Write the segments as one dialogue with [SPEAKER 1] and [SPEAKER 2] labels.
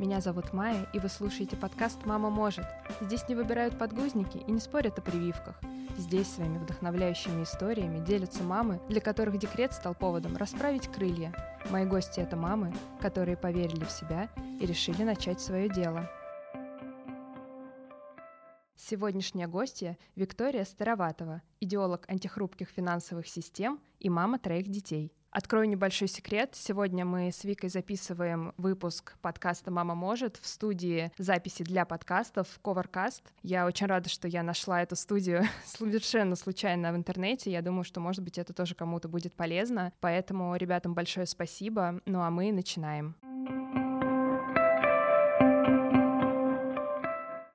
[SPEAKER 1] Меня зовут Майя, и вы слушаете подкаст «Мама может». Здесь не выбирают подгузники и не спорят о прививках. Здесь своими вдохновляющими историями делятся мамы, для которых декрет стал поводом расправить крылья. Мои гости — это мамы, которые поверили в себя и решили начать свое дело. Сегодняшняя гостья — Виктория Староватова, идеолог антихрупких финансовых систем и мама троих детей — Открою небольшой секрет. Сегодня мы с Викой записываем выпуск подкаста «Мама может» в студии записи для подкастов Covercast. Я очень рада, что я нашла эту студию совершенно случайно в интернете. Я думаю, что, может быть, это тоже кому-то будет полезно. Поэтому ребятам большое спасибо. Ну а мы начинаем.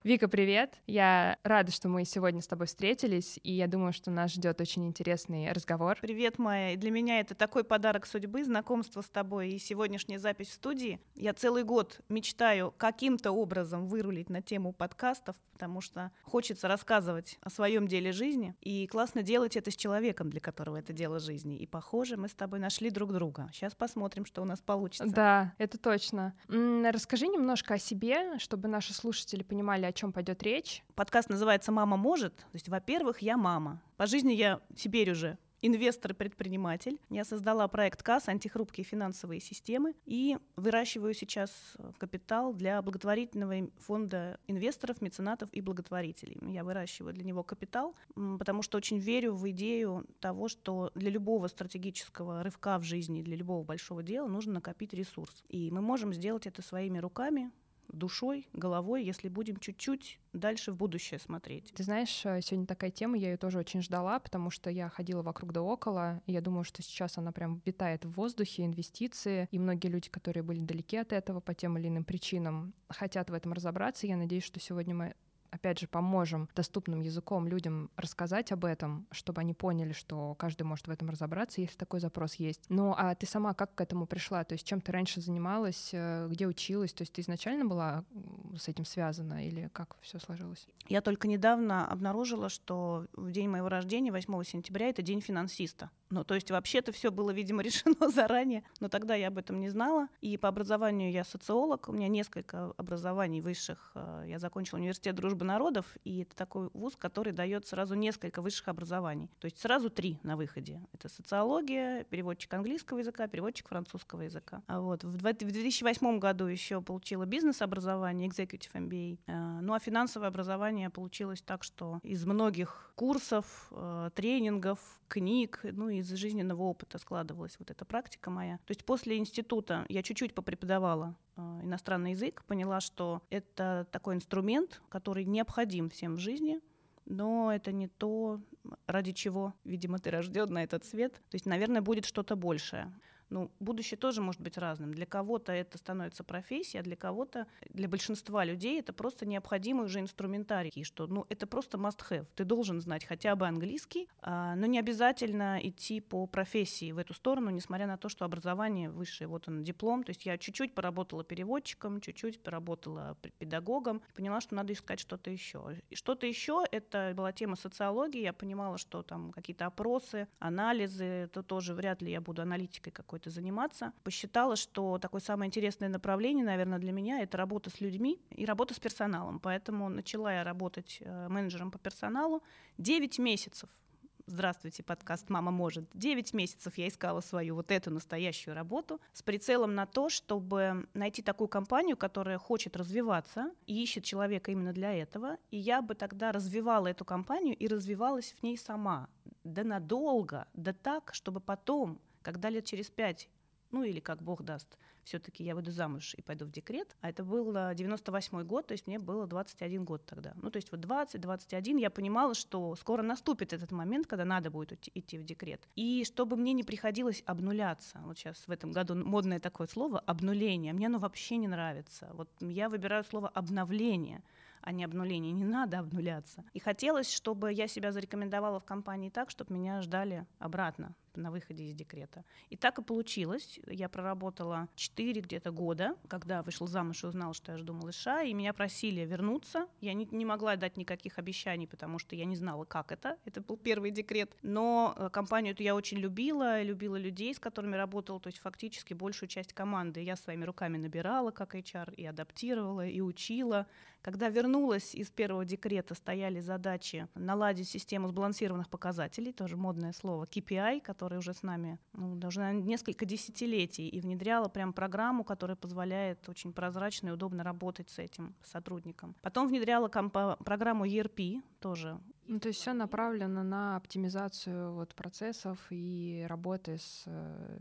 [SPEAKER 1] Вика, привет! Я рада, что мы сегодня с тобой встретились, и я думаю, что нас ждет очень интересный разговор.
[SPEAKER 2] Привет, Майя. Для меня это такой подарок судьбы, знакомство с тобой и сегодняшняя запись в студии. Я целый год мечтаю каким-то образом вырулить на тему подкастов, потому что хочется рассказывать о своем деле жизни, и классно делать это с человеком, для которого это дело жизни. И, похоже, мы с тобой нашли друг друга. Сейчас посмотрим, что у нас получится.
[SPEAKER 1] Да, это точно. Расскажи немножко о себе, чтобы наши слушатели понимали, о чем пойдет речь?
[SPEAKER 2] Подкаст называется «Мама может». То есть, во-первых, я мама. По жизни я теперь уже инвестор и предприниматель. Я создала проект КАС «Антихрупкие финансовые системы» и выращиваю сейчас капитал для благотворительного фонда инвесторов, меценатов и благотворителей. Я выращиваю для него капитал, потому что очень верю в идею того, что для любого стратегического рывка в жизни, для любого большого дела нужно накопить ресурс. И мы можем сделать это своими руками, душой, головой, если будем чуть-чуть дальше в будущее смотреть.
[SPEAKER 1] Ты знаешь, э, сегодня такая тема, я ее тоже очень ждала, потому что я ходила вокруг да около, и я думаю, что сейчас она прям витает в воздухе, инвестиции, и многие люди, которые были далеки от этого по тем или иным причинам, хотят в этом разобраться. Я надеюсь, что сегодня мы опять же, поможем доступным языком людям рассказать об этом, чтобы они поняли, что каждый может в этом разобраться, если такой запрос есть. Ну, а ты сама как к этому пришла? То есть чем ты раньше занималась, э, где училась? То есть ты изначально была с этим связана или как все сложилось?
[SPEAKER 2] Я только недавно обнаружила, что в день моего рождения, 8 сентября, это день финансиста. Ну, то есть вообще-то все было, видимо, решено заранее, но тогда я об этом не знала. И по образованию я социолог, у меня несколько образований высших. Э, я закончила университет дружбы народов, и это такой вуз, который дает сразу несколько высших образований. То есть сразу три на выходе. Это социология, переводчик английского языка, переводчик французского языка. А вот в 2008 году еще получила бизнес-образование, executive MBA. Э, ну а финансовое образование получилось так, что из многих курсов, э, тренингов, книг, ну и из жизненного опыта складывалась вот эта практика моя. То есть после института я чуть-чуть попреподавала э, иностранный язык, поняла, что это такой инструмент, который необходим всем в жизни, но это не то, ради чего, видимо, ты рожден на этот свет. То есть, наверное, будет что-то большее. Ну, будущее тоже может быть разным. Для кого-то это становится профессией, а для кого-то, для большинства людей это просто необходимый уже инструментарий, что ну, это просто must-have. Ты должен знать хотя бы английский, а, но не обязательно идти по профессии в эту сторону, несмотря на то, что образование высшее, вот он диплом. То есть я чуть-чуть поработала переводчиком, чуть-чуть поработала педагогом, поняла, что надо искать что-то еще. И что-то еще это была тема социологии. Я понимала, что там какие-то опросы, анализы, это тоже вряд ли я буду аналитикой какой какой-то заниматься. Посчитала, что такое самое интересное направление, наверное, для меня — это работа с людьми и работа с персоналом. Поэтому начала я работать э, менеджером по персоналу 9 месяцев. Здравствуйте, подкаст «Мама может». Девять месяцев я искала свою вот эту настоящую работу с прицелом на то, чтобы найти такую компанию, которая хочет развиваться и ищет человека именно для этого. И я бы тогда развивала эту компанию и развивалась в ней сама. Да надолго, да так, чтобы потом когда лет через пять ну или как Бог даст, все-таки я выйду замуж и пойду в декрет. А это был 98 год, то есть мне было 21 год тогда. Ну то есть вот 20-21 я понимала, что скоро наступит этот момент, когда надо будет идти в декрет. И чтобы мне не приходилось обнуляться, вот сейчас в этом году модное такое слово «обнуление», мне оно вообще не нравится. Вот я выбираю слово «обновление», а не обнуление. Не надо обнуляться. И хотелось, чтобы я себя зарекомендовала в компании так, чтобы меня ждали обратно. На выходе из декрета. И так и получилось. Я проработала 4 где-то года, когда вышла замуж и узнала, что я жду малыша, и меня просили вернуться. Я не, не могла дать никаких обещаний, потому что я не знала, как это. Это был первый декрет. Но э, компанию эту я очень любила, любила людей, с которыми работала, то есть фактически большую часть команды я своими руками набирала как HR и адаптировала, и учила. Когда вернулась из первого декрета, стояли задачи наладить систему сбалансированных показателей, тоже модное слово, KPI, который уже с нами ну, даже несколько десятилетий, и внедряла прям программу, которая позволяет очень прозрачно и удобно работать с этим сотрудником. Потом внедряла программу ERP, тоже
[SPEAKER 1] ну, то есть все направлено на оптимизацию вот процессов и работы с э,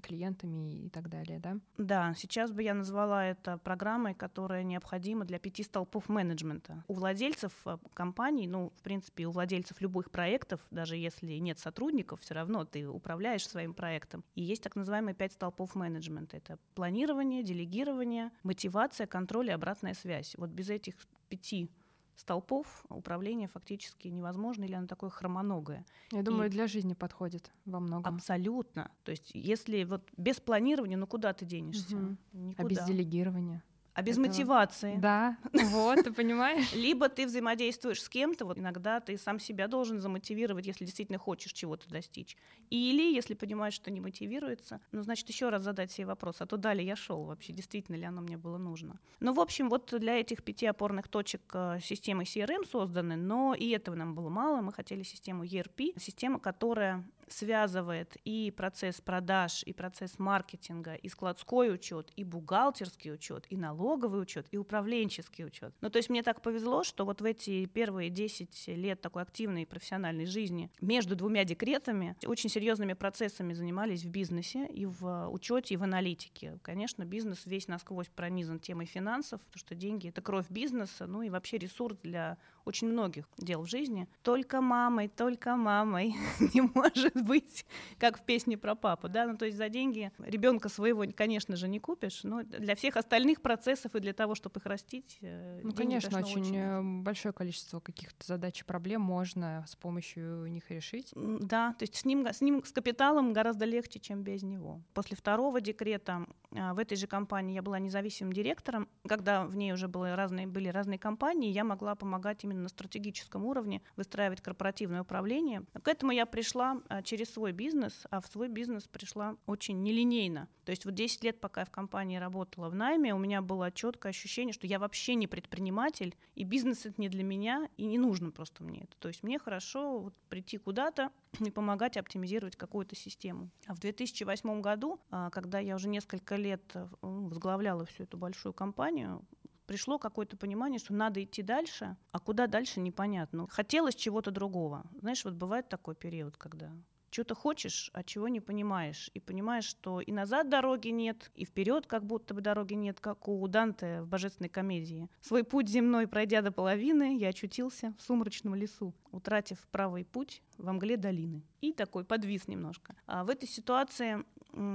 [SPEAKER 1] клиентами и так далее, да?
[SPEAKER 2] Да, сейчас бы я назвала это программой, которая необходима для пяти столпов менеджмента. У владельцев э, компаний, ну, в принципе, у владельцев любых проектов, даже если нет сотрудников, все равно ты управляешь своим проектом. И есть так называемые пять столпов менеджмента. Это планирование, делегирование, мотивация, контроль и обратная связь. Вот без этих пяти столпов управления фактически невозможно, или оно такое хромоногое.
[SPEAKER 1] Я думаю, и для жизни подходит во многом.
[SPEAKER 2] Абсолютно. То есть если вот без планирования, ну куда ты денешься? Угу.
[SPEAKER 1] Никуда. А без делегирования?
[SPEAKER 2] А без это... мотивации.
[SPEAKER 1] Да, вот, ты понимаешь?
[SPEAKER 2] Либо ты взаимодействуешь с кем-то, вот иногда ты сам себя должен замотивировать, если действительно хочешь чего-то достичь. Или, если понимаешь, что не мотивируется, ну, значит, еще раз задать себе вопрос, а туда ли я шел вообще, действительно ли оно мне было нужно. Ну, в общем, вот для этих пяти опорных точек э, системы CRM созданы, но и этого нам было мало, мы хотели систему ERP, система, которая связывает и процесс продаж, и процесс маркетинга, и складской учет, и бухгалтерский учет, и налоговый учет, и управленческий учет. Ну, то есть мне так повезло, что вот в эти первые 10 лет такой активной профессиональной жизни между двумя декретами очень серьезными процессами занимались в бизнесе и в учете, и в аналитике. Конечно, бизнес весь насквозь пронизан темой финансов, потому что деньги — это кровь бизнеса, ну и вообще ресурс для очень многих дел в жизни. Только мамой, только мамой не может быть, как в песне про папу, да, ну то есть за деньги ребенка своего, конечно же, не купишь, но для всех остальных процессов и для того, чтобы их растить,
[SPEAKER 1] э, ну конечно, очень, очень э, большое количество каких-то задач и проблем можно с помощью них решить.
[SPEAKER 2] Да, то есть с ним, с ним, с капиталом гораздо легче, чем без него. После второго декрета в этой же компании я была независимым директором, когда в ней уже были разные, были разные компании, я могла помогать именно на стратегическом уровне выстраивать корпоративное управление. К этому я пришла а, через свой бизнес, а в свой бизнес пришла очень нелинейно. То есть вот 10 лет, пока я в компании работала в найме, у меня было четкое ощущение, что я вообще не предприниматель, и бизнес это не для меня, и не нужно просто мне это. То есть мне хорошо вот прийти куда-то и помогать оптимизировать какую-то систему. А в 2008 году, а, когда я уже несколько лет э, возглавляла всю эту большую компанию, пришло какое-то понимание, что надо идти дальше, а куда дальше непонятно. Хотелось чего-то другого. Знаешь, вот бывает такой период, когда что-то хочешь, а чего не понимаешь. И понимаешь, что и назад дороги нет, и вперед как будто бы дороги нет, как у Данте в божественной комедии. Свой путь земной пройдя до половины, я очутился в сумрачном лесу, утратив правый путь во мгле долины. И такой подвис немножко. А в этой ситуации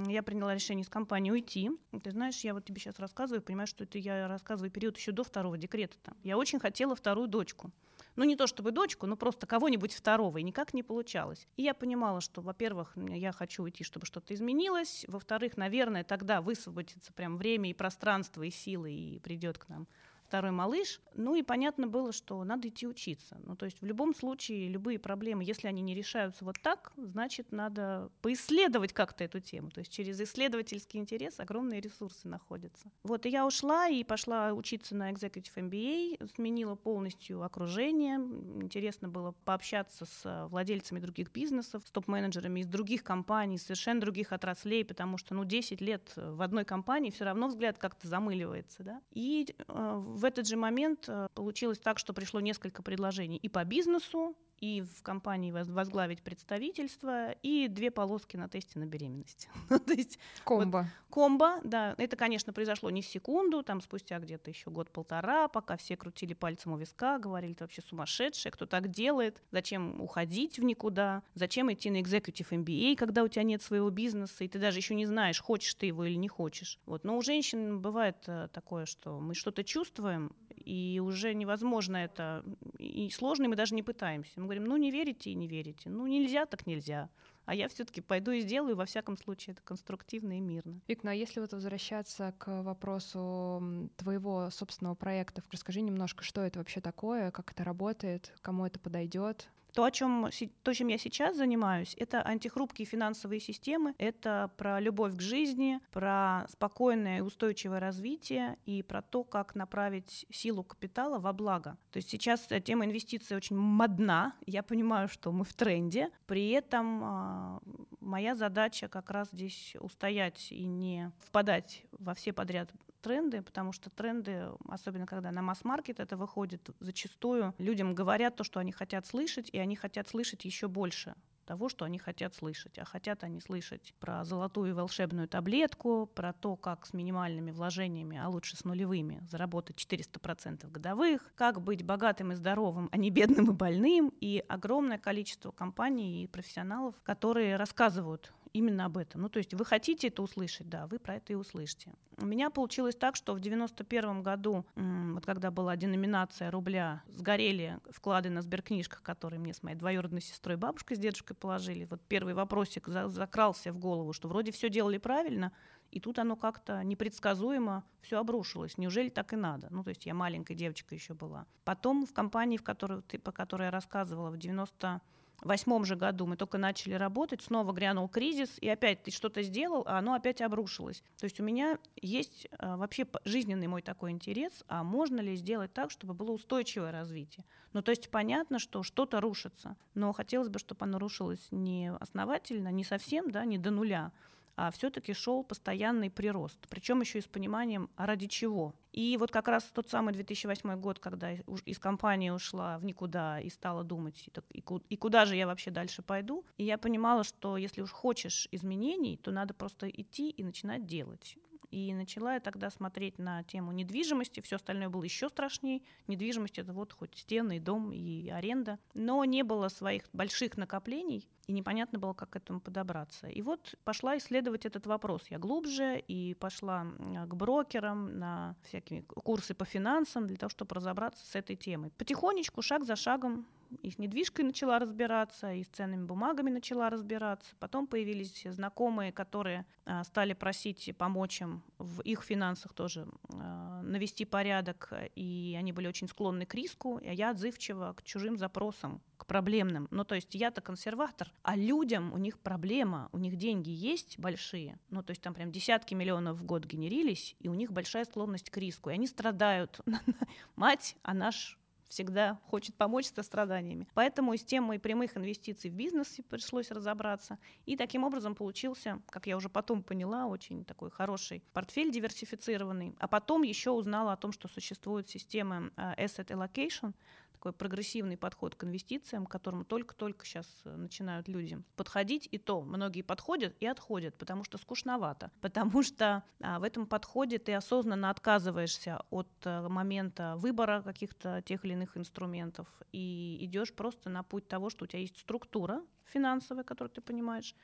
[SPEAKER 2] я приняла решение с компании уйти. Ты знаешь, я вот тебе сейчас рассказываю, понимаешь, что это я рассказываю период еще до второго декрета. -то. Я очень хотела вторую дочку ну не то чтобы дочку, но просто кого-нибудь второго, и никак не получалось. И я понимала, что, во-первых, я хочу уйти, чтобы что-то изменилось, во-вторых, наверное, тогда высвободится прям время и пространство, и силы, и придет к нам второй малыш. Ну и понятно было, что надо идти учиться. Ну то есть в любом случае любые проблемы, если они не решаются вот так, значит надо поисследовать как-то эту тему. То есть через исследовательский интерес огромные ресурсы находятся. Вот и я ушла и пошла учиться на Executive MBA, сменила полностью окружение. Интересно было пообщаться с владельцами других бизнесов, с топ-менеджерами из других компаний, совершенно других отраслей, потому что ну 10 лет в одной компании все равно взгляд как-то замыливается. Да? И э, в этот же момент э, получилось так, что пришло несколько предложений и по бизнесу, и в компании возглавить представительство, и две полоски на тесте на беременность.
[SPEAKER 1] Ну, то есть комбо. Вот,
[SPEAKER 2] комбо, да. Это, конечно, произошло не в секунду, там спустя где-то еще год-полтора, пока все крутили пальцем у виска, говорили, ты вообще сумасшедшая, кто так делает, зачем уходить в никуда, зачем идти на executive MBA, когда у тебя нет своего бизнеса, и ты даже еще не знаешь, хочешь ты его или не хочешь. Вот. Но у женщин бывает э, такое, что мы что-то чувствуем, и уже невозможно это, и сложно, и мы даже не пытаемся. Говорим, ну не верите и не верите, ну нельзя, так нельзя. а я все-таки пойду и сделаю, во всяком случае, это конструктивно и мирно.
[SPEAKER 1] Вик, ну а если вот возвращаться к вопросу твоего собственного проекта, расскажи немножко, что это вообще такое, как это работает, кому это подойдет?
[SPEAKER 2] То, о чем, то, чем я сейчас занимаюсь, это антихрупкие финансовые системы, это про любовь к жизни, про спокойное и устойчивое развитие и про то, как направить силу капитала во благо. То есть сейчас тема инвестиций очень модна, я понимаю, что мы в тренде, при этом а, моя задача как раз здесь устоять и не впадать во все подряд тренды, потому что тренды, особенно когда на масс-маркет это выходит, зачастую людям говорят то, что они хотят слышать, и они хотят слышать еще больше того, что они хотят слышать. А хотят они слышать про золотую волшебную таблетку, про то, как с минимальными вложениями, а лучше с нулевыми, заработать 400% годовых, как быть богатым и здоровым, а не бедным и больным, и огромное количество компаний и профессионалов, которые рассказывают именно об этом. Ну, то есть вы хотите это услышать, да, вы про это и услышите. У меня получилось так, что в 91 году, вот когда была деноминация рубля, сгорели вклады на сберкнижках, которые мне с моей двоюродной сестрой бабушкой с дедушкой положили. Вот первый вопросик закрался в голову, что вроде все делали правильно, и тут оно как-то непредсказуемо все обрушилось. Неужели так и надо? Ну, то есть я маленькая девочка еще была. Потом в компании, в которой, по которой я рассказывала, в 90 восьмом же году мы только начали работать, снова грянул кризис, и опять ты что-то сделал, а оно опять обрушилось. То есть у меня есть а, вообще жизненный мой такой интерес, а можно ли сделать так, чтобы было устойчивое развитие? Ну, то есть понятно, что что-то рушится, но хотелось бы, чтобы оно рушилось не основательно, не совсем, да, не до нуля, а все-таки шел постоянный прирост. Причем еще и с пониманием, а ради чего. И вот как раз тот самый 2008 год, когда из компании ушла в никуда и стала думать, и куда же я вообще дальше пойду, и я понимала, что если уж хочешь изменений, то надо просто идти и начинать делать. И начала я тогда смотреть на тему недвижимости. Все остальное было еще страшнее. Недвижимость это вот хоть стены, дом и аренда. Но не было своих больших накоплений, и непонятно было, как к этому подобраться. И вот пошла исследовать этот вопрос я глубже, и пошла к брокерам на всякие курсы по финансам для того, чтобы разобраться с этой темой. Потихонечку, шаг за шагом и с недвижкой начала разбираться, и с ценными бумагами начала разбираться. Потом появились знакомые, которые а, стали просить помочь им в их финансах тоже а, навести порядок, и они были очень склонны к риску, а я отзывчива к чужим запросам, к проблемным. Ну, то есть я-то консерватор, а людям у них проблема, у них деньги есть большие, ну, то есть там прям десятки миллионов в год генерились, и у них большая склонность к риску, и они страдают. Мать, а наш всегда хочет помочь со страданиями. Поэтому с темой прямых инвестиций в бизнес пришлось разобраться. И таким образом получился, как я уже потом поняла, очень такой хороший портфель диверсифицированный. А потом еще узнала о том, что существует система э, Asset Allocation, такой прогрессивный подход к инвестициям, к которому только-только сейчас э, начинают люди подходить. И то многие подходят и отходят, потому что скучновато. Потому что а, в этом подходе ты осознанно отказываешься от а, момента выбора каких-то тех или иных инструментов и идешь просто на путь того, что у тебя есть структура финансовая, которую ты понимаешь,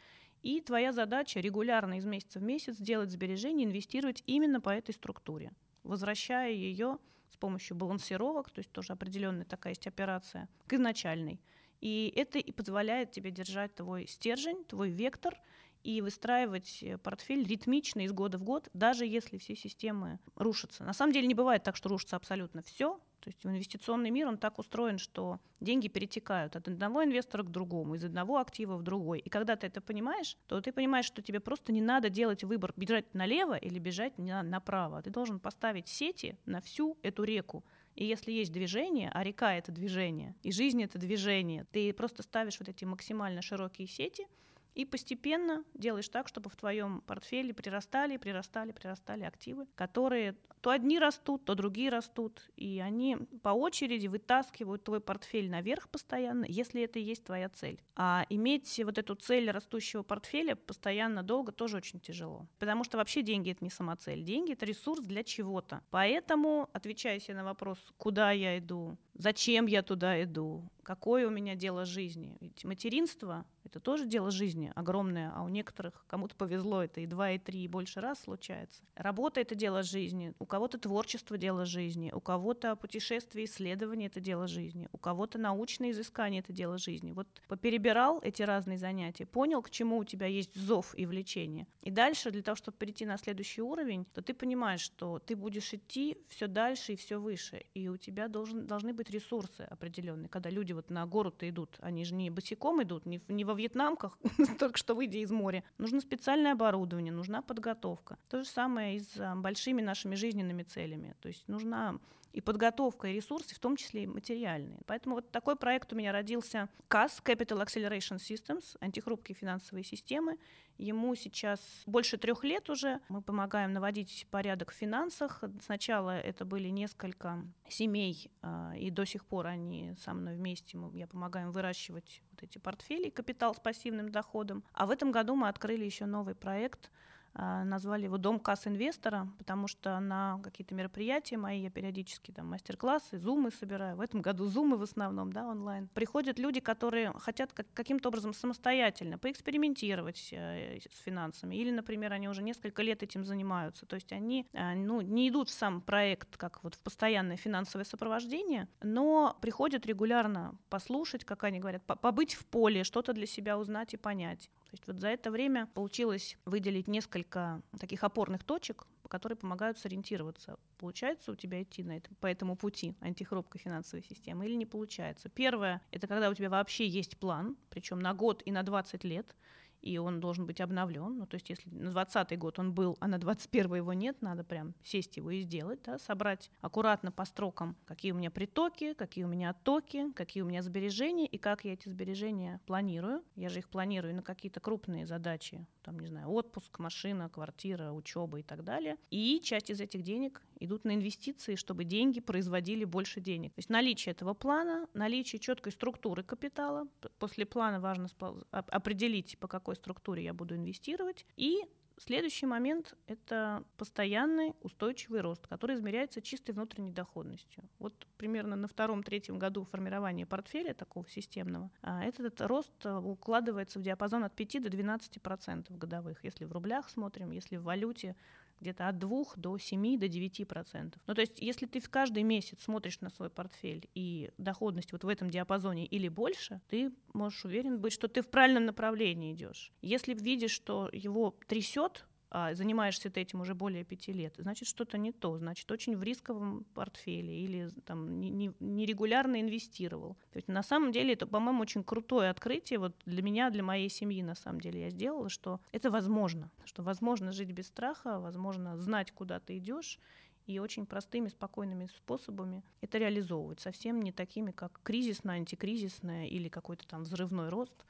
[SPEAKER 2] и твоя задача регулярно из месяца в месяц делать сбережения, инвестировать именно по этой структуре, возвращая ее с помощью балансировок, то есть тоже определенная такая есть операция, к изначальной. И это и позволяет тебе держать твой стержень, твой вектор и выстраивать э, портфель ритмично из года в год, даже если все системы рушатся. На самом деле не бывает так, что рушится абсолютно все, то есть инвестиционный мир, он так устроен, что деньги перетекают от одного инвестора к другому, из одного актива в другой. И когда ты это понимаешь, то ты понимаешь, что тебе просто не надо делать выбор, бежать налево или бежать направо. Ты должен поставить сети на всю эту реку. И если есть движение, а река — это движение, и жизнь — это движение, ты просто ставишь вот эти максимально широкие сети — и постепенно делаешь так, чтобы в твоем портфеле прирастали, прирастали, прирастали активы, которые то одни растут, то другие растут, и они по очереди вытаскивают твой портфель наверх постоянно, если это и есть твоя цель. А иметь вот эту цель растущего портфеля постоянно долго тоже очень тяжело, потому что вообще деньги это не самоцель, деньги это ресурс для чего-то. Поэтому, отвечая себе на вопрос, куда я иду, зачем я туда иду, какое у меня дело жизни. Ведь материнство — это тоже дело жизни огромное, а у некоторых, кому-то повезло, это и два, и три, и больше раз случается. Работа — это дело жизни. У кого-то творчество — дело жизни, у кого-то путешествие, исследование — это дело жизни, у кого-то научное изыскание — это дело жизни. Вот поперебирал эти разные занятия, понял, к чему у тебя есть зов и влечение. И дальше, для того, чтобы перейти на следующий уровень, то ты понимаешь, что ты будешь идти все дальше и все выше, и у тебя должен, должны быть ресурсы определенные. Когда люди вот на гору-то идут, они же не босиком идут, не, не во вьетнамках, только что выйдя из моря. Нужно специальное оборудование, нужна подготовка. То же самое и с а, большими нашими жизненными целями. То есть нужна и подготовка, и ресурсы, в том числе и материальные. Поэтому вот такой проект у меня родился CAS, Capital Acceleration Systems, антихрупкие финансовые системы. Ему сейчас больше трех лет уже. Мы помогаем наводить порядок в финансах. Сначала это были несколько семей, а, и до сих пор они со мной вместе. Я помогаю им выращивать вот эти портфели, капитал с пассивным доходом. А в этом году мы открыли еще новый проект – назвали его «Дом касс инвестора», потому что на какие-то мероприятия мои я периодически там мастер-классы, зумы собираю. В этом году зумы в основном, да, онлайн. Приходят люди, которые хотят как- каким-то образом самостоятельно поэкспериментировать э, с финансами. Или, например, они уже несколько лет этим занимаются. То есть они э, ну, не идут в сам проект как вот в постоянное финансовое сопровождение, но приходят регулярно послушать, как они говорят, побыть в поле, что-то для себя узнать и понять. То есть вот за это время получилось выделить несколько таких опорных точек, которые помогают сориентироваться. Получается у тебя идти на этом, по этому пути антихрупкой финансовой системы или не получается. Первое — это когда у тебя вообще есть план, причем на год и на 20 лет, и он должен быть обновлен. Ну, то есть, если на 20 год он был, а на 21 его нет, надо прям сесть его и сделать, да, собрать аккуратно по строкам, какие у меня притоки, какие у меня оттоки, какие у меня сбережения и как я эти сбережения планирую. Я же их планирую на какие-то крупные задачи, там, не знаю, отпуск, машина, квартира, учеба и так далее. И часть из этих денег идут на инвестиции, чтобы деньги производили больше денег. То есть наличие этого плана, наличие четкой структуры капитала. После плана важно определить, по какой структуре я буду инвестировать. И Следующий момент — это постоянный устойчивый рост, который измеряется чистой внутренней доходностью. Вот примерно на втором-третьем году формирования портфеля такого системного а, этот рост э, укладывается в диапазон от 5 до 12 процентов годовых, если в рублях смотрим, если в валюте где-то от 2 до 7 до 9 процентов. Ну, то есть, если ты в каждый месяц смотришь на свой портфель и доходность вот в этом диапазоне или больше, ты можешь уверен быть, что ты в правильном направлении идешь. Если видишь, что его трясет, а занимаешься ты этим уже более пяти лет, значит, что-то не то, значит, очень в рисковом портфеле или там нерегулярно не, не инвестировал. То есть на самом деле это, по-моему, очень крутое открытие вот для меня, для моей семьи, на самом деле, я сделала, что это возможно, что возможно жить без страха, возможно знать, куда ты идешь, и очень простыми, спокойными способами это реализовывать, совсем не такими, как кризисное, антикризисное или какой-то там взрывной рост,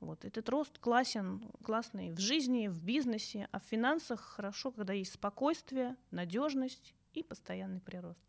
[SPEAKER 2] вот. Этот рост классен, классный в жизни, в бизнесе, а в финансах хорошо, когда есть спокойствие, надежность и постоянный прирост.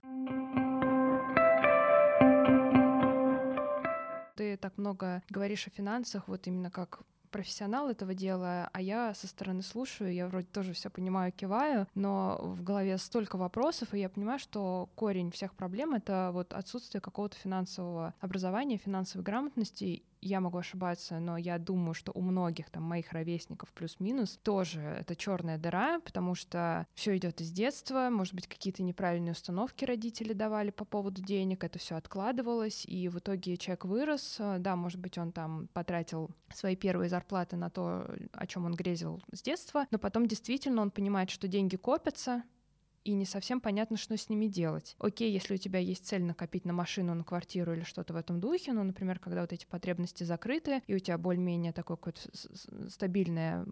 [SPEAKER 1] Ты так много говоришь о финансах, вот именно как профессионал этого дела, а я со стороны слушаю, я вроде тоже все понимаю, киваю, но в голове столько вопросов, и я понимаю, что корень всех проблем — это вот отсутствие какого-то финансового образования, финансовой грамотности, я могу ошибаться, но я думаю, что у многих там моих ровесников плюс-минус тоже это черная дыра, потому что все идет из детства, может быть, какие-то неправильные установки родители давали по поводу денег, это все откладывалось, и в итоге человек вырос, да, может быть, он там потратил свои первые зарплаты на то, о чем он грезил с детства, но потом действительно он понимает, что деньги копятся, и не совсем понятно, что с ними делать. Окей, если у тебя есть цель накопить на машину, на квартиру или что-то в этом духе, ну, например, когда вот эти потребности закрыты, и у тебя более-менее такое какое-то стабильное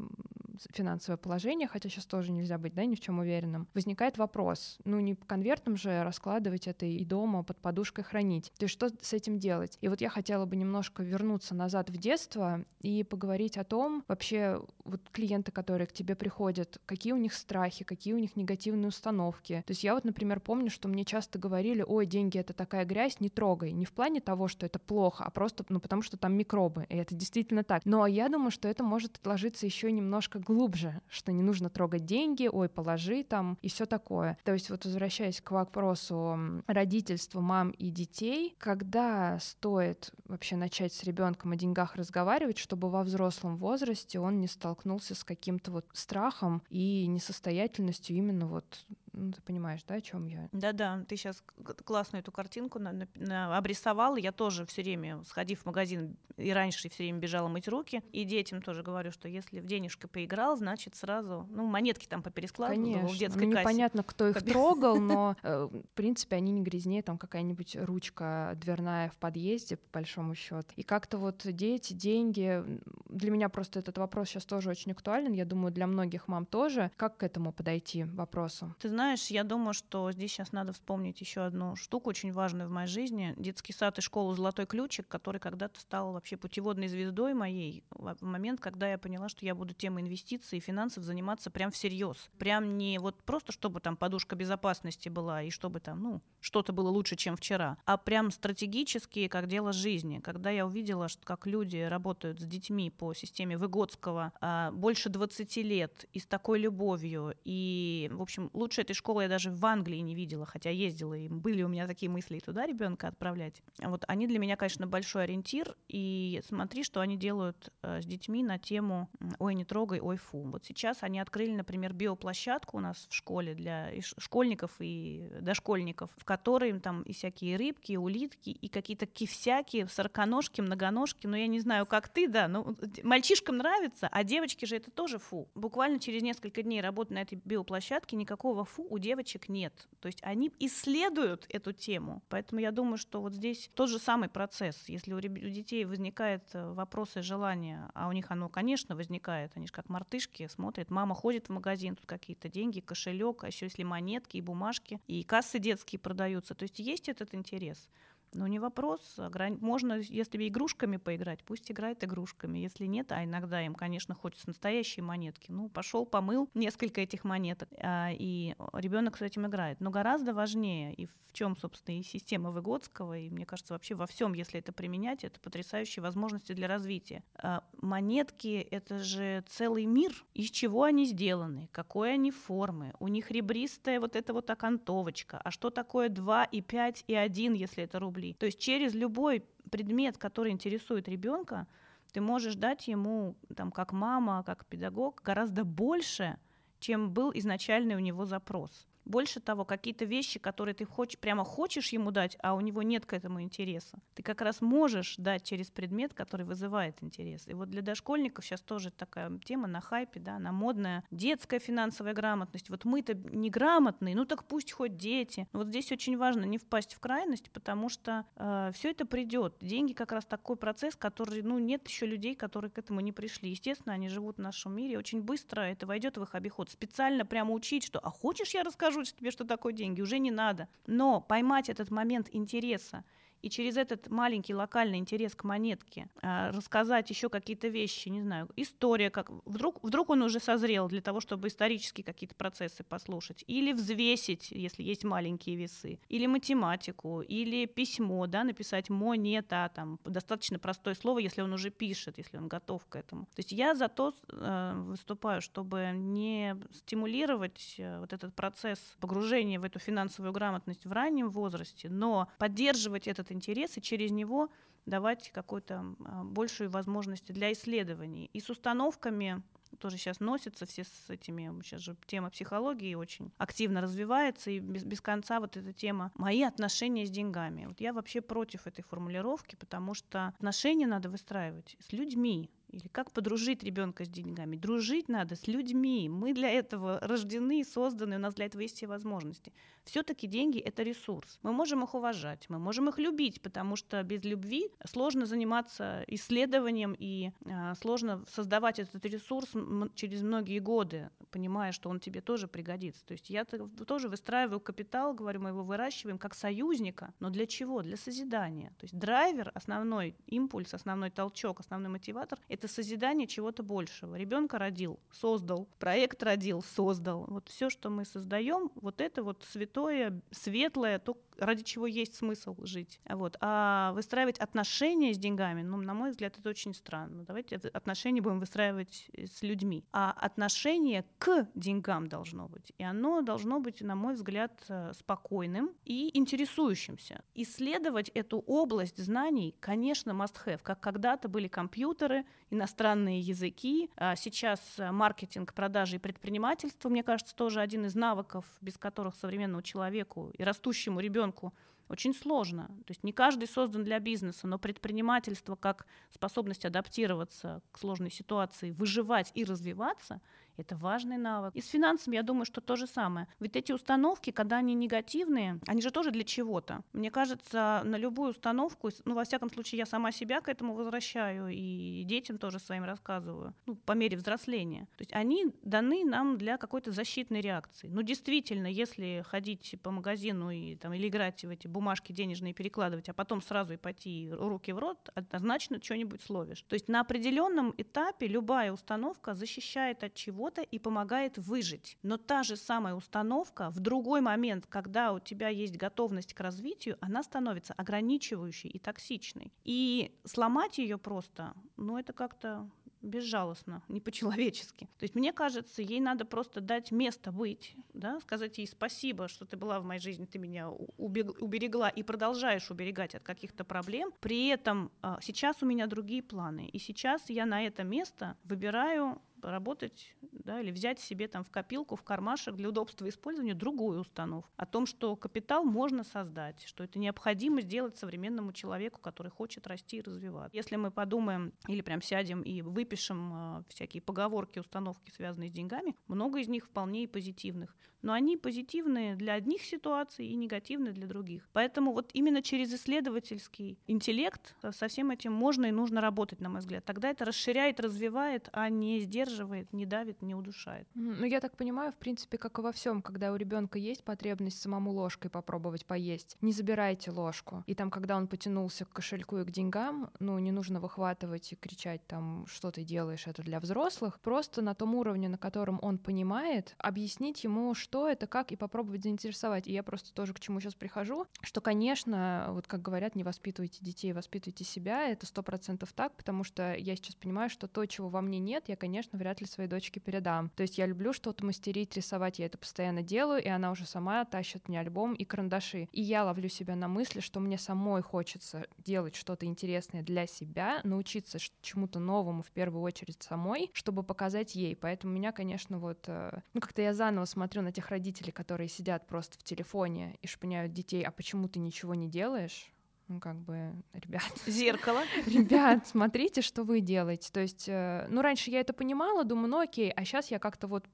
[SPEAKER 1] финансовое положение, хотя сейчас тоже нельзя быть, да, ни в чем уверенным, возникает вопрос, ну, не конвертом же раскладывать это и дома под подушкой хранить. То есть что с этим делать? И вот я хотела бы немножко вернуться назад в детство и поговорить о том, вообще, вот клиенты, которые к тебе приходят, какие у них страхи, какие у них негативные установки. То есть я вот, например, помню, что мне часто говорили, ой, деньги — это такая грязь, не трогай. Не в плане того, что это плохо, а просто, ну, потому что там микробы, и это действительно так. Но я думаю, что это может отложиться еще немножко глубже, что не нужно трогать деньги, ой, положи там и все такое. То есть вот возвращаясь к вопросу родительства мам и детей, когда стоит вообще начать с ребенком о деньгах разговаривать, чтобы во взрослом возрасте он не столкнулся с каким-то вот страхом и несостоятельностью именно вот Ну, ты понимаешь, да, о чем я?
[SPEAKER 2] Да-да, ты сейчас классную эту картинку на, на, на, обрисовала. Я тоже все время, сходив в магазин, и раньше все время бежала мыть руки. И детям тоже говорю, что если в денежка поиграл, значит сразу, ну, монетки там поперескладывал
[SPEAKER 1] Конечно.
[SPEAKER 2] в детской
[SPEAKER 1] ну,
[SPEAKER 2] кассе.
[SPEAKER 1] непонятно, кто их трогал, но, э, в принципе, они не грязнее, там какая-нибудь ручка дверная в подъезде, по большому счету. И как-то вот дети, деньги, для меня просто этот вопрос сейчас тоже очень актуален. Я думаю, для многих мам тоже. Как к этому подойти вопросу?
[SPEAKER 2] Ты знаешь, я думаю, что здесь сейчас надо вспомнить еще одну штуку очень важную в моей жизни. Детский сад и школу «Золотой ключик», который когда-то стал вообще путеводной звездой моей в момент, когда я поняла, что я буду темой инвестиций и финансов заниматься прям всерьез. Прям не вот просто, чтобы там подушка безопасности была и чтобы там, ну, что-то было лучше, чем вчера, а прям стратегически, как дело жизни. Когда я увидела, что как люди работают с детьми по системе Выгодского а, больше 20 лет и с такой любовью, и, в общем, лучше этой школы я даже в Англии не видела, хотя ездила, и были у меня такие мысли и туда ребенка отправлять. Вот они для меня, конечно, большой ориентир, и смотри, что они делают э, с детьми на тему «Ой, не трогай, ой, фу». Вот сейчас они открыли, например, биоплощадку у нас в школе для школьников и дошкольников, в которой там и всякие рыбки, и улитки, и какие-то кивсяки, сороконожки, многоножки, но я не знаю, как ты, да, но мальчишкам нравится, а девочки же это тоже фу. Буквально через несколько дней работы на этой биоплощадке никакого фу у девочек нет. То есть они исследуют эту тему. Поэтому я думаю, что вот здесь тот же самый процесс. Если у, детей возникает э, вопросы, желания, а у них оно, конечно, возникает, они же как мартышки смотрят, мама ходит в магазин, тут какие-то деньги, кошелек, а еще если монетки и бумажки, и кассы детские продаются. То есть есть этот интерес. Ну, не вопрос. Можно, если игрушками поиграть, пусть играет игрушками. Если нет, а иногда им, конечно, хочется настоящие монетки. Ну, пошел, помыл несколько этих монеток, а, и ребенок с этим играет. Но гораздо важнее, и в чем, собственно, и система Выгодского, и, мне кажется, вообще во всем, если это применять, это потрясающие возможности для развития. А монетки — это же целый мир. Из чего они сделаны, какой они формы. У них ребристая вот эта вот окантовочка. А что такое 2 и 5 и 1, если это рубль? Рублей. То есть через любой предмет, который интересует ребенка, ты можешь дать ему, там, как мама, как педагог, гораздо больше, чем был изначальный у него запрос. Больше того, какие-то вещи, которые ты хочешь, прямо хочешь ему дать, а у него нет к этому интереса, ты как раз можешь дать через предмет, который вызывает интерес. И вот для дошкольников сейчас тоже такая тема на хайпе, да, она модная. Детская финансовая грамотность. Вот мы-то неграмотные, ну так пусть хоть дети. Но вот здесь очень важно не впасть в крайность, потому что э, все это придет. Деньги как раз такой процесс, который, ну, нет еще людей, которые к этому не пришли. Естественно, они живут в нашем мире. Очень быстро это войдет в их обиход. Специально прямо учить, что, а хочешь, я расскажу, скажу тебе, что такое деньги, уже не надо. Но поймать этот момент интереса и через этот маленький локальный интерес к монетке э, рассказать еще какие-то вещи, не знаю, история, как вдруг, вдруг он уже созрел для того, чтобы исторические какие-то процессы послушать, или взвесить, если есть маленькие весы, или математику, или письмо, да, написать монета, там, достаточно простое слово, если он уже пишет, если он готов к этому. То есть я за то э, выступаю, чтобы не стимулировать э, вот этот процесс погружения в эту финансовую грамотность в раннем возрасте, но поддерживать этот этот интерес и через него давать какую-то а, большую возможность для исследований. И с установками тоже сейчас носятся все с этими, сейчас же тема психологии очень активно развивается, и без, без конца вот эта тема «мои отношения с деньгами». Вот я вообще против этой формулировки, потому что отношения надо выстраивать с людьми, или как подружить ребенка с деньгами? Дружить надо с людьми. Мы для этого рождены, созданы, у нас для этого есть все возможности. Все-таки деньги это ресурс. Мы можем их уважать, мы можем их любить, потому что без любви сложно заниматься исследованием и э, сложно создавать этот ресурс через многие годы, понимая, что он тебе тоже пригодится. То есть я тоже выстраиваю капитал, говорю, мы его выращиваем как союзника, но для чего? Для созидания. То есть драйвер, основной импульс, основной толчок, основной мотиватор — это созидание чего-то большего. Ребенка родил, создал, проект родил, создал. Вот все, что мы создаем, вот это вот святое, светлое, то, ради чего есть смысл жить. Вот. А выстраивать отношения с деньгами, ну, на мой взгляд, это очень странно. Давайте отношения будем выстраивать с людьми. А отношение к деньгам должно быть. И оно должно быть, на мой взгляд, э, спокойным и интересующимся. Исследовать эту область знаний, конечно, must have. Как когда-то были компьютеры, иностранные языки. А сейчас маркетинг, продажи и предпринимательство, мне кажется, тоже один из навыков, без которых современному человеку и растущему ребенку очень сложно. То есть не каждый создан для бизнеса, но предпринимательство как способность адаптироваться к сложной ситуации, выживать и развиваться — это важный навык. И с финансами, я думаю, что то же самое. Ведь эти установки, когда они негативные, они же тоже для чего-то. Мне кажется, на любую установку, ну, во всяком случае, я сама себя к этому возвращаю и детям тоже своим рассказываю, ну, по мере взросления. То есть они даны нам для какой-то защитной реакции. Ну, действительно, если ходить по магазину и, там, или играть в эти бумажки денежные перекладывать, а потом сразу и пойти руки в рот, однозначно что-нибудь словишь. То есть на определенном этапе любая установка защищает от чего чего-то и помогает выжить. Но та же самая установка в другой момент, когда у тебя есть готовность к развитию, она становится ограничивающей и токсичной. И сломать ее просто, ну это как-то безжалостно, не по-человечески. То есть мне кажется, ей надо просто дать место быть, да, сказать ей спасибо, что ты была в моей жизни, ты меня уберегла и продолжаешь уберегать от каких-то проблем. При этом а, сейчас у меня другие планы, и сейчас я на это место выбираю работать да, или взять себе там в копилку, в кармашек для удобства использования другую установку. О том, что капитал можно создать, что это необходимо сделать современному человеку, который хочет расти и развиваться. Если мы подумаем или прям сядем и выпишем э, всякие поговорки, установки, связанные с деньгами, много из них вполне и позитивных но они позитивные для одних ситуаций и негативные для других. Поэтому вот именно через исследовательский интеллект со всем этим можно и нужно работать, на мой взгляд. Тогда это расширяет, развивает, а не сдерживает, не давит, не удушает.
[SPEAKER 1] Ну, я так понимаю, в принципе, как и во всем, когда у ребенка есть потребность самому ложкой попробовать поесть, не забирайте ложку. И там, когда он потянулся к кошельку и к деньгам, ну, не нужно выхватывать и кричать там, что ты делаешь, это для взрослых. Просто на том уровне, на котором он понимает, объяснить ему, что что это, как, и попробовать заинтересовать. И я просто тоже к чему сейчас прихожу, что, конечно, вот как говорят, не воспитывайте детей, воспитывайте себя, это сто процентов так, потому что я сейчас понимаю, что то, чего во мне нет, я, конечно, вряд ли своей дочке передам. То есть я люблю что-то мастерить, рисовать, я это постоянно делаю, и она уже сама тащит мне альбом и карандаши. И я ловлю себя на мысли, что мне самой хочется делать что-то интересное для себя, научиться чему-то новому в первую очередь самой, чтобы показать ей. Поэтому меня, конечно, вот, э, ну как-то я заново смотрю на тех родителей, которые сидят просто в телефоне и шпыняют детей, а почему ты ничего не делаешь? ну, как бы, ребят...
[SPEAKER 2] Зеркало.
[SPEAKER 1] Ребят, смотрите, что вы делаете. То есть, э, ну, раньше я это понимала, думаю, ну, окей, а сейчас я как-то вот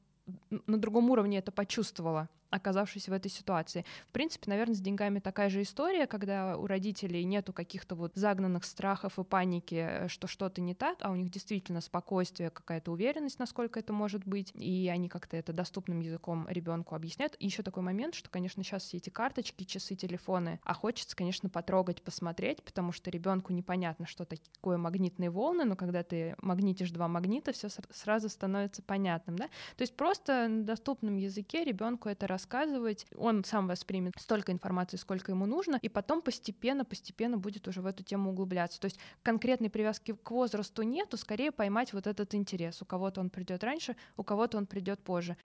[SPEAKER 1] на другом уровне это почувствовала оказавшись в этой ситуации. В принципе, наверное, с деньгами такая же история, когда у родителей нету каких-то вот загнанных страхов и паники, э, что что-то не так, а у них действительно спокойствие, какая-то уверенность, насколько это может быть, и они как-то это доступным языком ребенку объясняют. И еще такой момент, что, конечно, сейчас все эти карточки, часы, телефоны, а хочется, конечно, потрогать, посмотреть, потому что ребенку непонятно, что такое магнитные волны, но когда ты магнитишь два магнита, все сразу становится понятным, да? То есть просто на доступном языке ребенку это рассказывать рассказывать, он сам воспримет столько информации, сколько ему нужно, и потом постепенно, постепенно будет уже в эту тему углубляться. То есть конкретной привязки к возрасту нету, скорее поймать вот этот интерес. У кого-то он придет раньше, у кого-то он придет позже.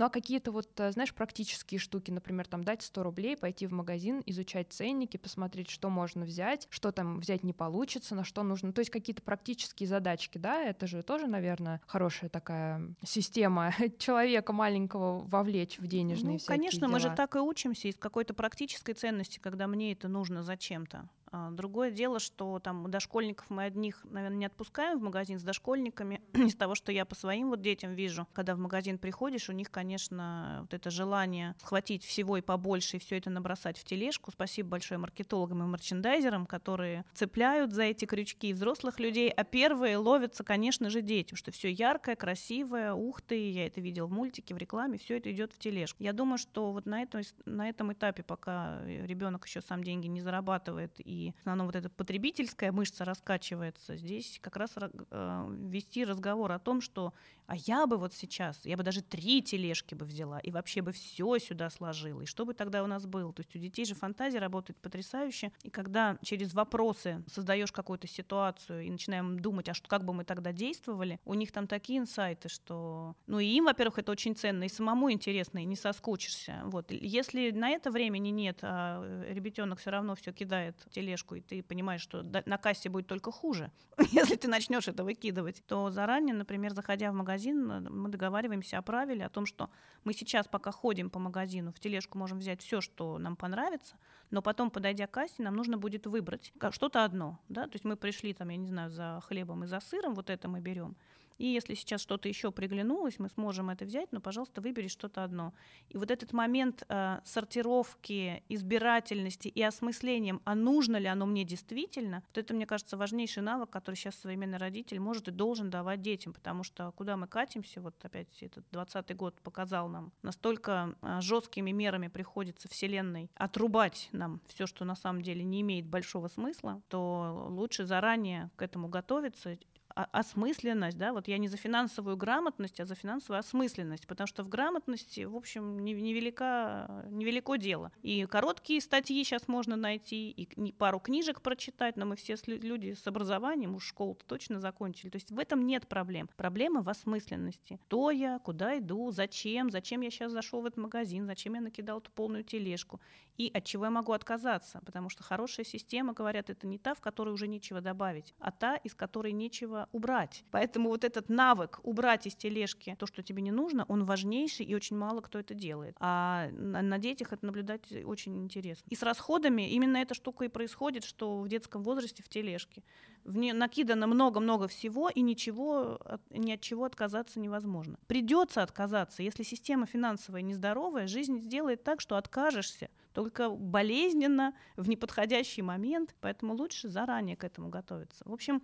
[SPEAKER 1] Ну а какие-то вот, э, знаешь, практические штуки, например, там дать 100 рублей, пойти в магазин, изучать ценники, посмотреть, что можно взять, что там взять не получится, на что нужно. То есть какие-то практические задачки, да, это же тоже, наверное, хорошая такая система человека маленького вовлечь в денежные ну,
[SPEAKER 2] конечно,
[SPEAKER 1] дела.
[SPEAKER 2] мы же так и учимся из какой-то практической ценности, когда мне это нужно зачем-то. А, другое дело, что там дошкольников мы одних, наверное, не отпускаем в магазин с дошкольниками. Из того, что я по своим вот детям вижу, когда в магазин приходишь, у них, конечно, вот это желание схватить всего и побольше и все это набросать в тележку. Спасибо большое маркетологам и мерчендайзерам, которые цепляют за эти крючки взрослых людей, а первые ловятся, конечно же, дети, что все яркое, красивое, ух ты, я это видел в мультике, в рекламе, все это идет в тележку. Я думаю, что вот на этом, на этом этапе, пока ребенок еще сам деньги не зарабатывает и и в основном вот эта потребительская мышца раскачивается, здесь как раз э, вести разговор о том, что а я бы вот сейчас, я бы даже три тележки бы взяла и вообще бы все сюда сложила. И что бы тогда у нас было? То есть у детей же фантазия работает потрясающе. И когда через вопросы создаешь какую-то ситуацию и начинаем думать, а что, как бы мы тогда действовали, у них там такие инсайты, что... Ну и им, во-первых, это очень ценно, и самому интересно, и не соскучишься. Вот. Если на это времени нет, а ребятенок все равно все кидает тележку тележку, и ты понимаешь, что на кассе будет только хуже, если ты начнешь это выкидывать, то заранее, например, заходя в магазин, мы договариваемся о правиле, о том, что мы сейчас, пока ходим по магазину, в тележку можем взять все, что нам понравится, но потом, подойдя к кассе, нам нужно будет выбрать что-то одно. Да? То есть мы пришли, там, я не знаю, за хлебом и за сыром, вот это мы берем. И если сейчас что-то еще приглянулось, мы сможем это взять, но, пожалуйста, выбери что-то одно. И вот этот момент э, сортировки, избирательности и осмыслением, а нужно ли оно мне действительно, вот это, мне кажется, важнейший навык, который сейчас современный родитель может и должен давать детям, потому что куда мы катимся, вот опять этот 20 год показал нам, настолько э, жесткими мерами приходится Вселенной отрубать нам все, что на самом деле не имеет большого смысла, то лучше заранее к этому готовиться, осмысленность, да, вот я не за финансовую грамотность, а за финансовую осмысленность, потому что в грамотности, в общем, невелика, невелико дело. И короткие статьи сейчас можно найти, и пару книжек прочитать, но мы все люди с образованием, уж школу точно закончили. То есть в этом нет проблем. Проблема в осмысленности. Кто я, куда иду, зачем, зачем я сейчас зашел в этот магазин, зачем я накидал эту полную тележку, и от чего я могу отказаться, потому что хорошая система, говорят, это не та, в которой уже нечего добавить, а та, из которой нечего убрать. Поэтому вот этот навык убрать из тележки то, что тебе не нужно, он важнейший, и очень мало кто это делает. А на детях это наблюдать очень интересно. И с расходами именно эта штука и происходит, что в детском возрасте в тележке. В нее накидано много-много всего, и ничего, ни от чего отказаться невозможно. Придется отказаться. Если система финансовая нездоровая, жизнь сделает так, что откажешься только болезненно, в неподходящий момент, поэтому лучше заранее к этому готовиться. В общем,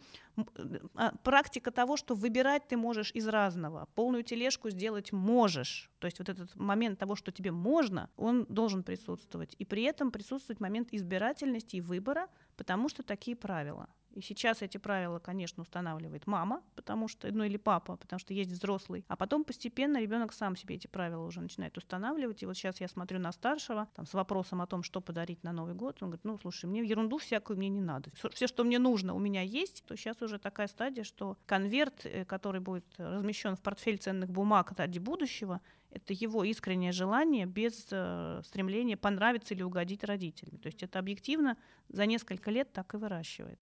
[SPEAKER 2] а, практика того, что выбирать ты можешь из разного, полную тележку сделать можешь, то есть вот этот момент того, что тебе можно, он должен присутствовать, и при этом присутствует момент избирательности и выбора, потому что такие правила. И сейчас эти правила, конечно, устанавливает мама, потому что, ну или папа, потому что есть взрослый. А потом постепенно ребенок сам себе эти правила уже начинает устанавливать. И вот сейчас я смотрю на старшего там, с вопросом о том, что подарить на Новый год. Он говорит, ну слушай, мне ерунду всякую мне не надо. Все, что мне нужно, у меня есть. То сейчас уже такая стадия, что конверт, э, который будет размещен в портфель ценных бумаг ради будущего, это его искреннее желание без э, стремления понравиться или угодить родителям. То есть это объективно за несколько лет так и выращивает.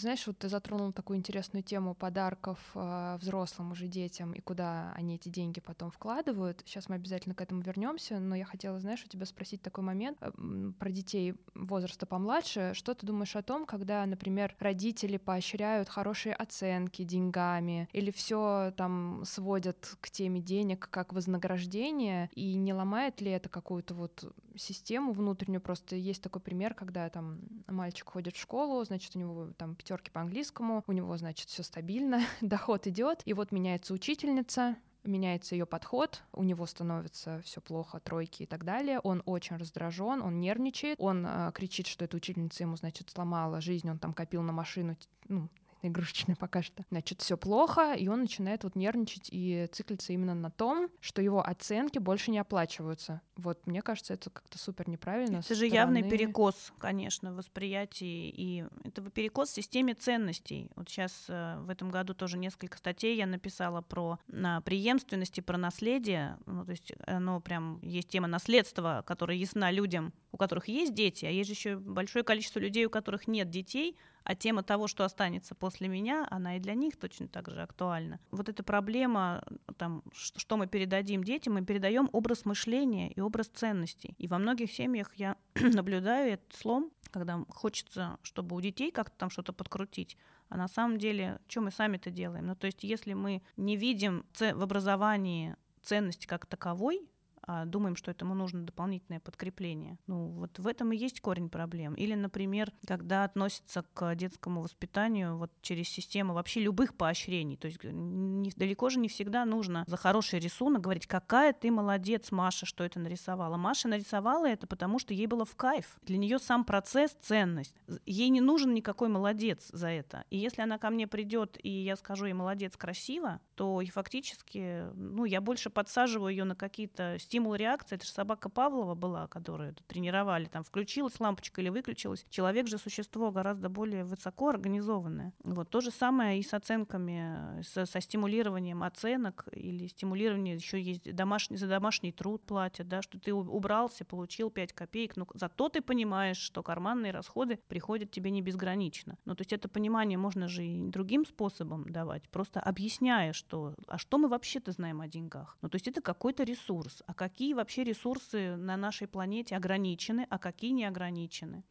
[SPEAKER 1] Знаешь, вот ты затронул такую интересную тему подарков э, взрослым уже детям и куда они эти деньги потом вкладывают. Сейчас мы обязательно к этому вернемся, но я хотела, знаешь, у тебя спросить такой момент э, про детей возраста помладше. Что ты думаешь о том, когда, например, родители поощряют хорошие оценки деньгами или все там сводят к теме денег как вознаграждение, и не ломает ли это какую-то вот систему внутреннюю? Просто есть такой пример, когда там мальчик ходит в школу, значит, у него там пятерки по английскому, у него, значит, все стабильно, доход идет, и вот меняется учительница, меняется ее подход, у него становится все плохо, тройки и так далее. Он очень раздражен, он нервничает, он э, кричит, что эта учительница ему, значит, сломала жизнь, он там копил на машину, ну, игрушечная пока что. Значит, все плохо, и он начинает вот нервничать и циклиться именно на том, что его оценки больше не оплачиваются. Вот мне кажется, это как-то супер неправильно.
[SPEAKER 2] Это же явный перекос, конечно, в восприятии, и это перекос в системе ценностей. Вот сейчас э, в этом году тоже несколько статей я написала про на преемственности, про наследие. Ну, то есть оно прям есть тема наследства, которая ясна людям, у которых есть дети, а есть же еще большое количество людей, у которых нет детей, а тема того, что останется после меня, она и для них точно так же актуальна. Вот эта проблема, там, что мы передадим детям, мы передаем образ мышления и образ ценностей. И во многих семьях я наблюдаю этот слом, когда хочется, чтобы у детей как-то там что-то подкрутить, а на самом деле, что мы сами-то делаем? Ну, то есть, если мы не видим в образовании ценности как таковой, а думаем, что этому нужно дополнительное подкрепление. Ну, вот в этом и есть корень проблем. Или, например, когда относятся к детскому воспитанию вот через систему вообще любых поощрений. То есть не, далеко же не всегда нужно за хороший рисунок говорить, какая ты молодец, Маша, что это нарисовала. Маша нарисовала это, потому что ей было в кайф. Для нее сам процесс ценность. Ей не нужен никакой молодец за это. И если она ко мне придет, и я скажу ей молодец, красиво, то и фактически, ну, я больше подсаживаю ее на какие-то стимул реакции. Это же собака Павлова была, которую тренировали, там включилась лампочка или выключилась. Человек же существо гораздо более высоко организованное. Вот то же самое и с оценками, со, со стимулированием оценок или стимулирование еще есть домашний, за домашний труд платят, да, что ты убрался, получил 5 копеек, но зато ты понимаешь, что карманные расходы приходят тебе не безгранично. Ну, то есть это понимание можно же и другим способом давать, просто объясняя, что, а что мы вообще-то знаем о деньгах? Ну, то есть это какой-то ресурс. А какие вообще ресурсы на нашей планете ограничены, а какие не ограничены?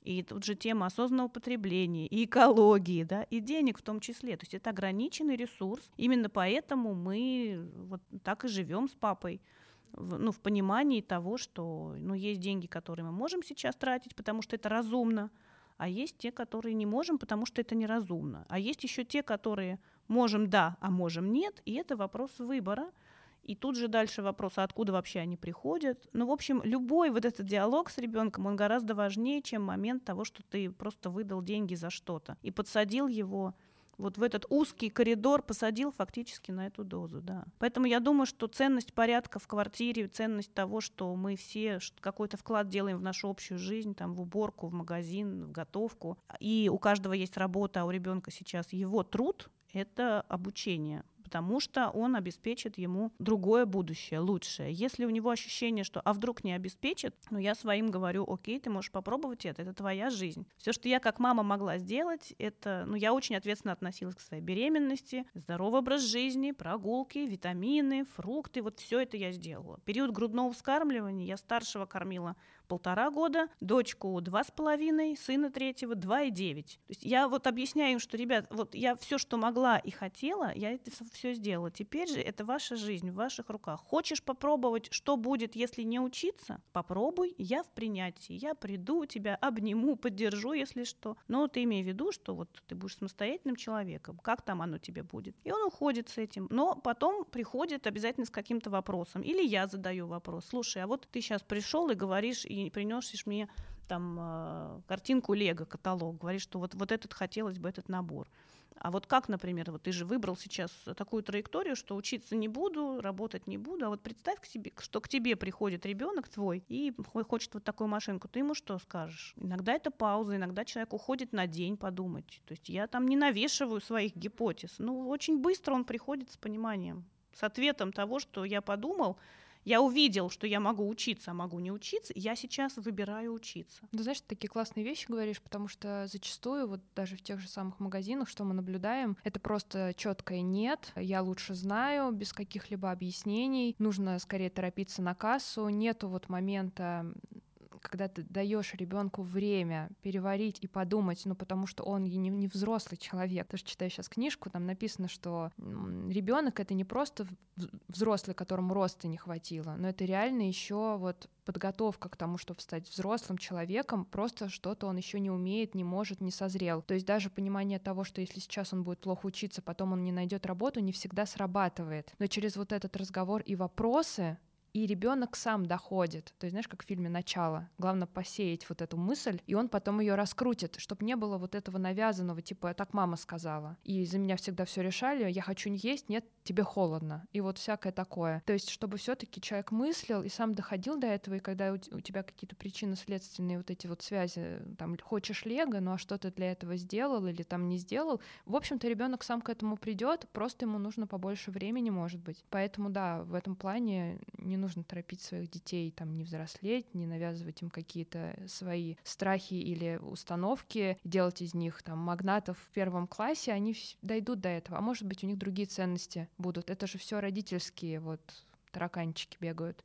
[SPEAKER 2] И тут же тема осознанного потребления, и экологии, да, и денег в том числе. То есть это ограниченный ресурс. Именно поэтому мы вот так и живем с папой в, ну, в понимании того, что ну, есть деньги, которые мы можем сейчас тратить, потому что это разумно, а есть те, которые не можем, потому что это неразумно. А есть еще те, которые можем да, а можем нет, и это вопрос выбора. И тут же дальше вопрос, а откуда вообще они приходят. Ну, в общем, любой вот этот диалог с ребенком, он гораздо важнее, чем момент того, что ты просто выдал деньги за что-то и подсадил его вот в этот узкий коридор посадил фактически на эту дозу, да. Поэтому я думаю, что ценность порядка в квартире, ценность того, что мы все какой-то вклад делаем в нашу общую жизнь, там, в уборку, в магазин, в готовку, и у каждого есть работа, а у ребенка сейчас его труд, это обучение потому что он обеспечит ему другое будущее, лучшее. Если у него ощущение, что а вдруг не обеспечит, ну я своим говорю, окей, ты можешь попробовать это, это твоя жизнь. Все, что я как мама могла сделать, это, ну я очень ответственно относилась к своей беременности, здоровый образ жизни, прогулки, витамины, фрукты, вот все это я сделала. Период грудного вскармливания я старшего кормила полтора года, дочку два с половиной, сына третьего два и девять. То есть я вот объясняю им, что, ребят, вот я все, что могла и хотела, я это все сделала. Теперь же это ваша жизнь в ваших руках. Хочешь попробовать, что будет, если не учиться? Попробуй, я в принятии. Я приду, тебя обниму, поддержу, если что. Но ты имей в виду, что вот ты будешь самостоятельным человеком. Как там оно тебе будет? И он уходит с этим. Но потом приходит обязательно с каким-то вопросом. Или я задаю вопрос. Слушай, а вот ты сейчас пришел и говоришь, и приносишь мне там э, картинку Лего, каталог, говоришь, что вот, вот этот хотелось бы, этот набор. А вот как, например, вот ты же выбрал сейчас такую траекторию, что учиться не буду, работать не буду, а вот представь к себе, что к тебе приходит ребенок твой и хочет вот такую машинку, ты ему что скажешь? Иногда это пауза, иногда человек уходит на день подумать. То есть я там не навешиваю своих гипотез, ну очень быстро он приходит с пониманием, с ответом того, что я подумал, я увидел, что я могу учиться, а могу не учиться, я сейчас выбираю учиться.
[SPEAKER 1] Да, знаешь, ты такие классные вещи говоришь, потому что зачастую, вот даже в тех же самых магазинах, что мы наблюдаем, это просто четкое нет, я лучше знаю, без каких-либо объяснений, нужно скорее торопиться на кассу, нету вот момента когда ты даешь ребенку время переварить и подумать, ну потому что он не, не взрослый человек. Ты же читаешь сейчас книжку, там написано, что ребенок это не просто взрослый, которому роста не хватило, но это реально еще вот подготовка к тому, чтобы стать взрослым человеком, просто что-то он еще не умеет, не может, не созрел. То есть даже понимание того, что если сейчас он будет плохо учиться, потом он не найдет работу, не всегда срабатывает. Но через вот этот разговор и вопросы и ребенок сам доходит. То есть, знаешь, как в фильме «Начало». Главное посеять вот эту мысль, и он потом ее раскрутит, чтобы не было вот этого навязанного, типа, так мама сказала. И за меня всегда все решали, я хочу не есть, нет, тебе холодно. И вот всякое такое. То есть, чтобы все таки человек мыслил и сам доходил до этого, и когда у, тебя какие-то причины следственные вот эти вот связи, там, хочешь лего, ну а что ты для этого сделал или там не сделал, в общем-то, ребенок сам к этому придет, просто ему нужно побольше времени, может быть. Поэтому, да, в этом плане не нужно нужно торопить своих детей, там, не взрослеть, не навязывать им какие-то свои страхи или установки, делать из них там магнатов в первом классе, они дойдут до этого. А может быть, у них другие ценности будут. Это же все родительские вот тараканчики бегают.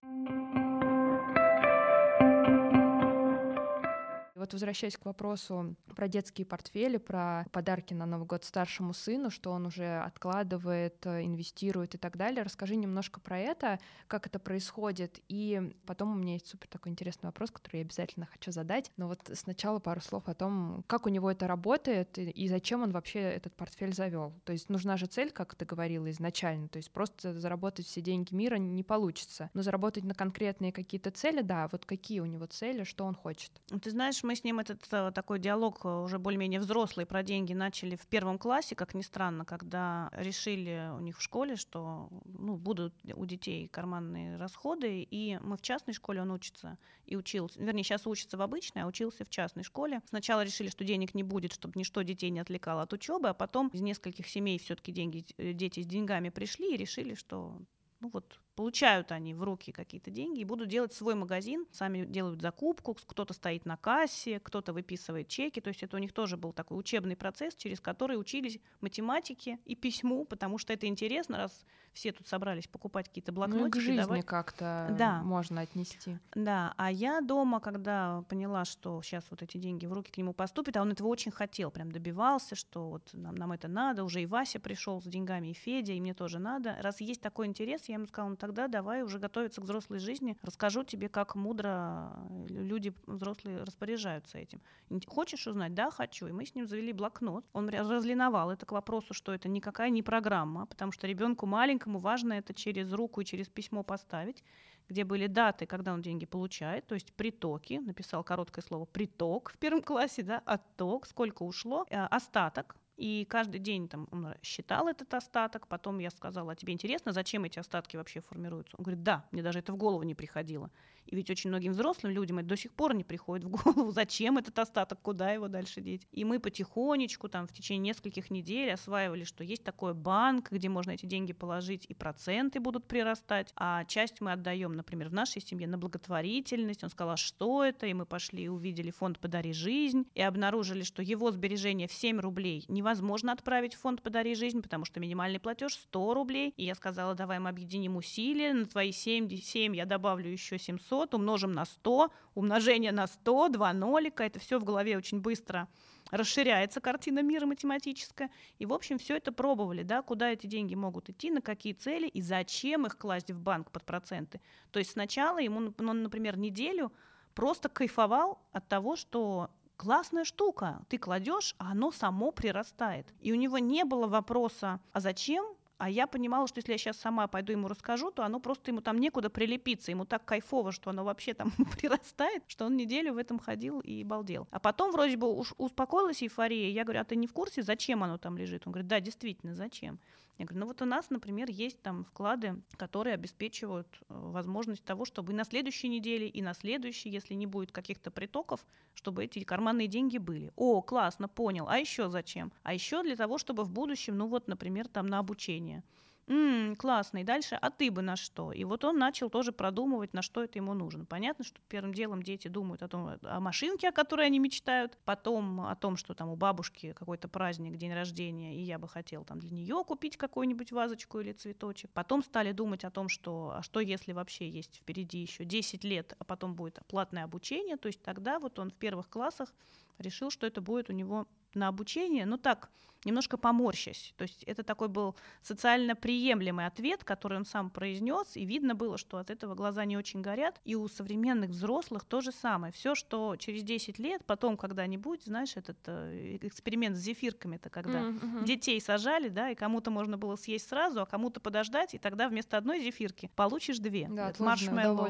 [SPEAKER 1] Вот возвращаясь к вопросу про детские портфели, про подарки на Новый год старшему сыну, что он уже откладывает, э, инвестирует и так далее, расскажи немножко про это, как это происходит. И потом у меня есть супер такой интересный вопрос, который я обязательно хочу задать. Но вот сначала пару слов о том, как у него это работает и зачем он вообще этот портфель завел. То есть нужна же цель, как ты говорила изначально, то есть просто заработать все деньги мира не получится. Но заработать на конкретные какие-то цели, да, вот какие у него цели, что он хочет.
[SPEAKER 2] Ты знаешь, мы мы с ним этот э, такой диалог э, уже более-менее взрослый про деньги начали в первом классе, как ни странно, когда решили у них в школе, что ну, будут у детей карманные расходы, и мы в частной школе он учится и учился, вернее, сейчас учится в обычной, а учился в частной школе. Сначала решили, что денег не будет, чтобы ничто детей не отвлекало от учебы, а потом из нескольких семей все-таки деньги, э, дети с деньгами пришли и решили, что ну вот получают они в руки какие-то деньги и будут делать свой магазин, сами делают закупку, кто-то стоит на кассе, кто-то выписывает чеки, то есть это у них тоже был такой учебный процесс, через который учились математике и письму, потому что это интересно, раз все тут собрались покупать какие-то блокнотики. Ну,
[SPEAKER 1] к жизни давай... как-то да. можно отнести.
[SPEAKER 2] Да, а я дома, когда поняла, что сейчас вот эти деньги в руки к нему поступят, а он этого очень хотел, прям добивался, что вот нам, нам это надо, уже и Вася пришел с деньгами, и Федя, и мне тоже надо. Раз есть такой интерес, я ему сказала, ну тогда давай уже готовиться к взрослой жизни, расскажу тебе, как мудро люди взрослые распоряжаются этим. Хочешь узнать? Да, хочу. И мы с ним завели блокнот. Он разлиновал это к вопросу, что это никакая не программа, потому что ребенку маленькому маленькому важно это через руку и через письмо поставить, где были даты, когда он деньги получает, то есть притоки, написал короткое слово приток в первом классе, да, отток, сколько ушло, э, остаток, и каждый день там он считал этот остаток. Потом я сказала, а тебе интересно, зачем эти остатки вообще формируются? Он говорит, да, мне даже это в голову не приходило. И ведь очень многим взрослым людям это до сих пор не приходит в голову, зачем этот остаток, куда его дальше деть. И мы потихонечку там в течение нескольких недель осваивали, что есть такой банк, где можно эти деньги положить, и проценты будут прирастать, а часть мы отдаем, например, в нашей семье на благотворительность. Он сказал, а что это? И мы пошли и увидели фонд «Подари жизнь» и обнаружили, что его сбережения в 7 рублей невозможно отправить в фонд «Подари жизнь», потому что минимальный платеж 100 рублей. И я сказала, давай мы объединим усилия, на твои 7, 7 я добавлю еще 700, 500 умножим на 100, умножение на 100, два нолика, это все в голове очень быстро расширяется картина мира математическая. И, в общем, все это пробовали, да, куда эти деньги могут идти, на какие цели и зачем их класть в банк под проценты. То есть сначала ему, ну, например, неделю просто кайфовал от того, что классная штука, ты кладешь, а оно само прирастает. И у него не было вопроса, а зачем а я понимала, что если я сейчас сама пойду ему расскажу, то оно просто ему там некуда прилепиться. Ему так кайфово, что оно вообще там прирастает, что он неделю в этом ходил и балдел. А потом вроде бы уж успокоилась эйфория. Я говорю, а ты не в курсе, зачем оно там лежит? Он говорит, да, действительно, зачем? Я говорю, ну вот у нас, например, есть там вклады, которые обеспечивают э, возможность того, чтобы и на следующей неделе, и на следующей, если не будет каких-то притоков, чтобы эти карманные деньги были. О, классно, понял. А еще зачем? А еще для того, чтобы в будущем, ну вот, например, там на обучение м классно, и дальше, а ты бы на что? И вот он начал тоже продумывать, на что это ему нужно. Понятно, что первым делом дети думают о том, о машинке, о которой они мечтают, потом о том, что там у бабушки какой-то праздник, день рождения, и я бы хотел там для нее купить какую-нибудь вазочку или цветочек. Потом стали думать о том, что, а что если вообще есть впереди еще 10 лет, а потом будет платное обучение, то есть тогда вот он в первых классах решил, что это будет у него на обучение, ну так, немножко поморщась. То есть это такой был социально приемлемый ответ, который он сам произнес, и видно было, что от этого глаза не очень горят. И у современных взрослых то же самое. Все, что через 10 лет, потом когда-нибудь, знаешь, этот э, эксперимент с зефирками, это когда mm-hmm. детей сажали, да, и кому-то можно было съесть сразу, а кому-то подождать, и тогда вместо одной зефирки получишь две.
[SPEAKER 1] Да, маршмеллоу.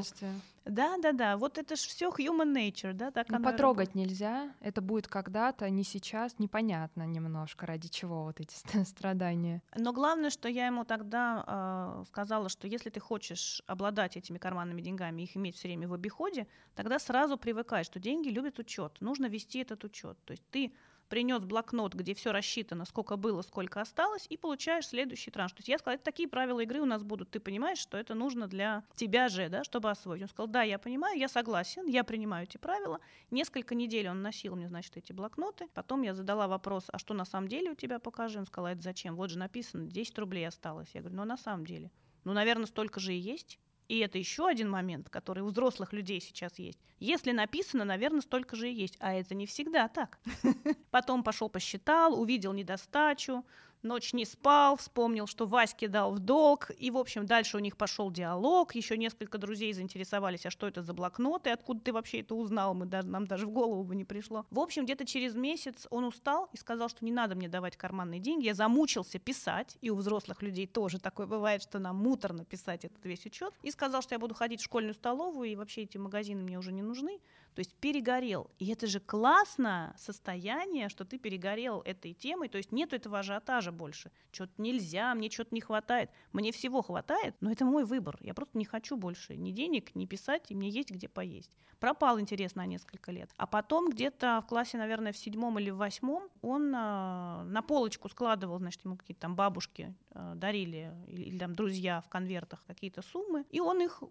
[SPEAKER 2] Да, да, да. Вот это же все human nature, да, так
[SPEAKER 1] ну, потрогать работает. нельзя. Это будет когда-то, не сейчас, непонятно немножко, ради чего вот эти страдания.
[SPEAKER 2] Но главное, что я ему тогда э, сказала, что если ты хочешь обладать этими карманными деньгами, их иметь все время в обиходе, тогда сразу привыкай, что деньги любят учет. Нужно вести этот учет. То есть ты принес блокнот, где все рассчитано, сколько было, сколько осталось, и получаешь следующий транш. То есть я сказала, такие правила игры у нас будут. Ты понимаешь, что это нужно для тебя же, да, чтобы освоить. Он сказал, да, я понимаю, я согласен, я принимаю эти правила. Несколько недель он носил мне, значит, эти блокноты. Потом я задала вопрос, а что на самом деле у тебя покажи? Он сказал, это зачем? Вот же написано, 10 рублей осталось. Я говорю, ну на самом деле. Ну, наверное, столько же и есть. И это еще один момент, который у взрослых людей сейчас есть. Если написано, наверное, столько же и есть. А это не всегда так. Потом пошел посчитал, увидел недостачу, ночь не спал, вспомнил, что Ваське дал в долг, и, в общем, дальше у них пошел диалог, еще несколько друзей заинтересовались, а что это за блокноты, откуда ты вообще это узнал, мы даже, нам даже в голову бы не пришло. В общем, где-то через месяц он устал и сказал, что не надо мне давать карманные деньги, я замучился писать, и у взрослых людей тоже такое бывает, что нам муторно писать этот весь учет, и сказал, что я буду ходить в школьную столовую, и вообще эти магазины мне уже не нужны, То есть перегорел. И это же классно состояние, что ты перегорел этой темой. То есть нет этого ажиотажа больше. Что-то нельзя, мне что-то не хватает. Мне всего хватает, но это мой выбор. Я просто не хочу больше ни денег, ни писать, и мне есть где поесть. Пропал интерес на несколько лет. А потом где-то в классе, наверное, в седьмом или в восьмом он э, на полочку складывал, значит, ему какие-то там бабушки э, дарили или, или там друзья в конвертах какие-то суммы, и он их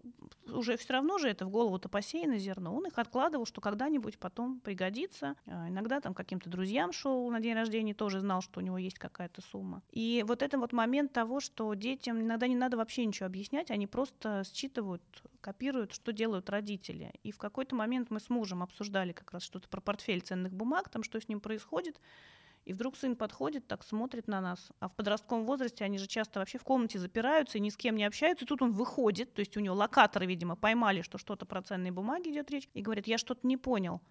[SPEAKER 2] уже все равно же это в голову-то посеяно зерно, он их откладывал, что когда-нибудь потом пригодится. Э, иногда там каким-то друзьям шел на день рождения, тоже знал, что у него есть какая-то сумма. И вот это вот момент того, что детям иногда не надо вообще ничего объяснять, они просто считывают, копируют, что делают родители. И в какой-то момент мы с мужем обсуждали как раз что-то про портфель ценных бумаг, там что с ним происходит. И вдруг сын подходит, так смотрит на нас. А в подростковом возрасте они же часто вообще в комнате запираются и ни с кем не общаются. И тут он выходит, то есть у него локаторы, видимо, поймали, что что-то про ценные бумаги идет речь, и говорит, я что-то не понял.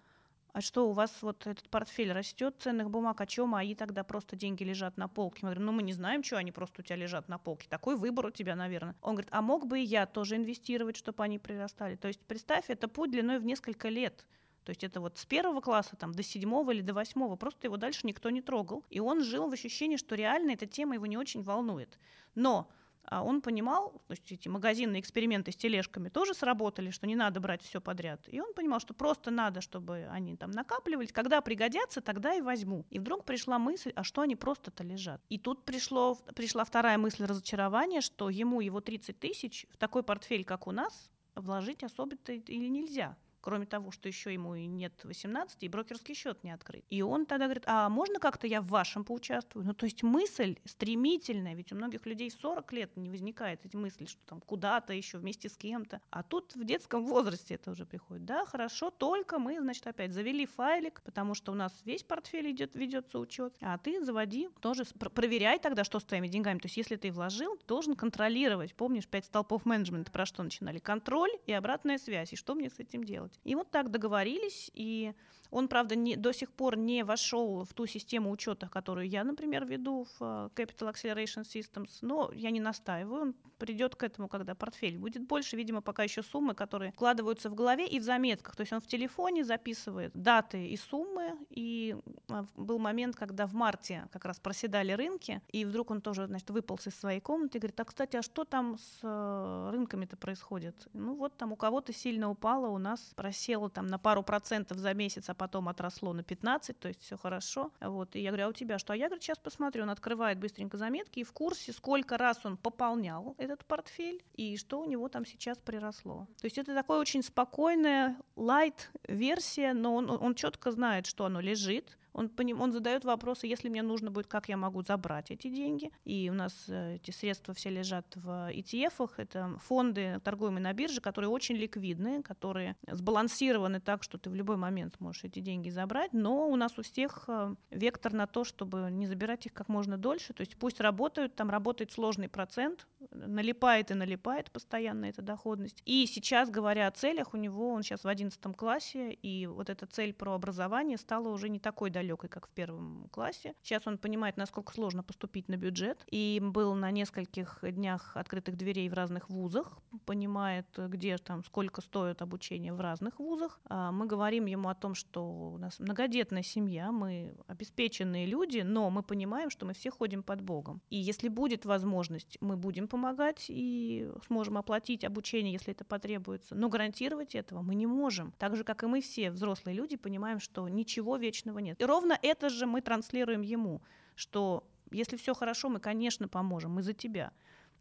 [SPEAKER 2] А что, у вас вот этот портфель растет ценных бумаг, а чем мои тогда просто деньги лежат на полке? Мы говорим, ну мы не знаем, что они просто у тебя лежат на полке. Такой выбор у тебя, наверное. Он говорит, а мог бы и я тоже инвестировать, чтобы они прирастали? То есть представь, это путь длиной в несколько лет. То есть это вот с первого класса там, до седьмого или до восьмого, просто его дальше никто не трогал. И он жил в ощущении, что реально эта тема его не очень волнует. Но а он понимал, то есть эти магазинные эксперименты с тележками тоже сработали, что не надо брать все подряд. И он понимал, что просто надо, чтобы они там накапливались. Когда пригодятся, тогда и возьму. И вдруг пришла мысль, а что они просто-то лежат? И тут пришло, пришла вторая мысль разочарования, что ему его 30 тысяч в такой портфель, как у нас, вложить особо-то или нельзя кроме того, что еще ему и нет 18, и брокерский счет не открыт. И он тогда говорит, а можно как-то я в вашем поучаствую? Ну, то есть мысль стремительная, ведь у многих людей в 40 лет не возникает эти мысли, что там куда-то еще вместе с кем-то. А тут в детском возрасте это уже приходит. Да, хорошо, только мы, значит, опять завели файлик, потому что у нас весь портфель идет, ведется учет, а ты заводи, тоже проверяй тогда, что с твоими деньгами. То есть если ты вложил, должен контролировать. Помнишь, пять столпов менеджмента про что начинали? Контроль и обратная связь. И что мне с этим делать? Делать. И вот так договорились, и он, правда, не, до сих пор не вошел в ту систему учета, которую я, например, веду в э, Capital Acceleration Systems, но я не настаиваю, он придет к этому, когда портфель будет больше, видимо, пока еще суммы, которые вкладываются в голове и в заметках, то есть он в телефоне записывает даты и суммы, и э, был момент, когда в марте как раз проседали рынки, и вдруг он тоже, значит, выполз из своей комнаты и говорит, а, кстати, а что там с э, рынками-то происходит? Ну вот там у кого-то сильно упало, у нас просело там на пару процентов за месяц, а потом отросло на 15, то есть все хорошо. Вот. И я говорю, а у тебя что? А я, говорю, сейчас посмотрю. Он открывает быстренько заметки и в курсе, сколько раз он пополнял этот портфель и что у него там сейчас приросло. То есть это такое очень спокойная лайт-версия, но он, он четко знает, что оно лежит, он, он задает вопросы, если мне нужно будет, как я могу забрать эти деньги. И у нас э, эти средства все лежат в ETF, это фонды, торгуемые на бирже, которые очень ликвидные, которые сбалансированы так, что ты в любой момент можешь эти деньги забрать, но у нас у всех э, вектор на то, чтобы не забирать их как можно дольше, то есть пусть работают, там работает сложный процент, налипает и налипает постоянно эта доходность. И сейчас, говоря о целях, у него, он сейчас в 11 классе, и вот эта цель про образование стала уже не такой далекой, как в первом классе. Сейчас он понимает, насколько сложно поступить на бюджет, и был на нескольких днях открытых дверей в разных вузах, понимает, где там, сколько стоит обучение в разных вузах. А мы говорим ему о том, что у нас многодетная семья, мы обеспеченные люди, но мы понимаем, что мы все ходим под Богом. И если будет возможность, мы будем помогать и сможем оплатить обучение, если это потребуется. Но гарантировать этого мы не можем. Так же, как и мы все, взрослые люди, понимаем, что ничего вечного нет. И ровно это же мы транслируем ему, что если все хорошо, мы, конечно, поможем, мы за тебя.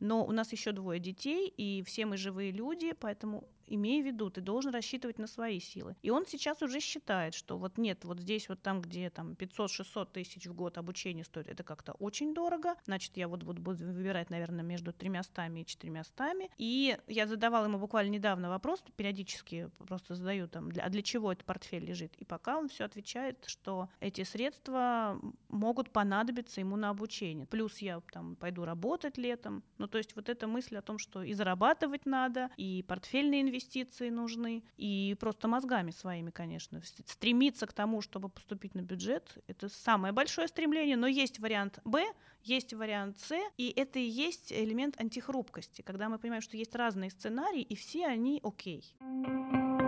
[SPEAKER 2] Но у нас еще двое детей, и все мы живые люди, поэтому имей в виду, ты должен рассчитывать на свои силы. И он сейчас уже считает, что вот нет, вот здесь вот там, где там 500-600 тысяч в год обучение стоит, это как-то очень дорого, значит, я вот буду выбирать, наверное, между 300 и 400. И я задавала ему буквально недавно вопрос, периодически просто задаю там, для, а для чего этот портфель лежит? И пока он все отвечает, что эти средства могут понадобиться ему на обучение. Плюс я там пойду работать летом. Ну, то есть вот эта мысль о том, что и зарабатывать надо, и портфельные инвестиции инвестиции нужны, и просто мозгами своими, конечно. Стремиться к тому, чтобы поступить на бюджет, это самое большое стремление, но есть вариант Б, есть вариант С, и это и есть элемент антихрупкости, когда мы понимаем, что есть разные сценарии, и все они окей. Okay.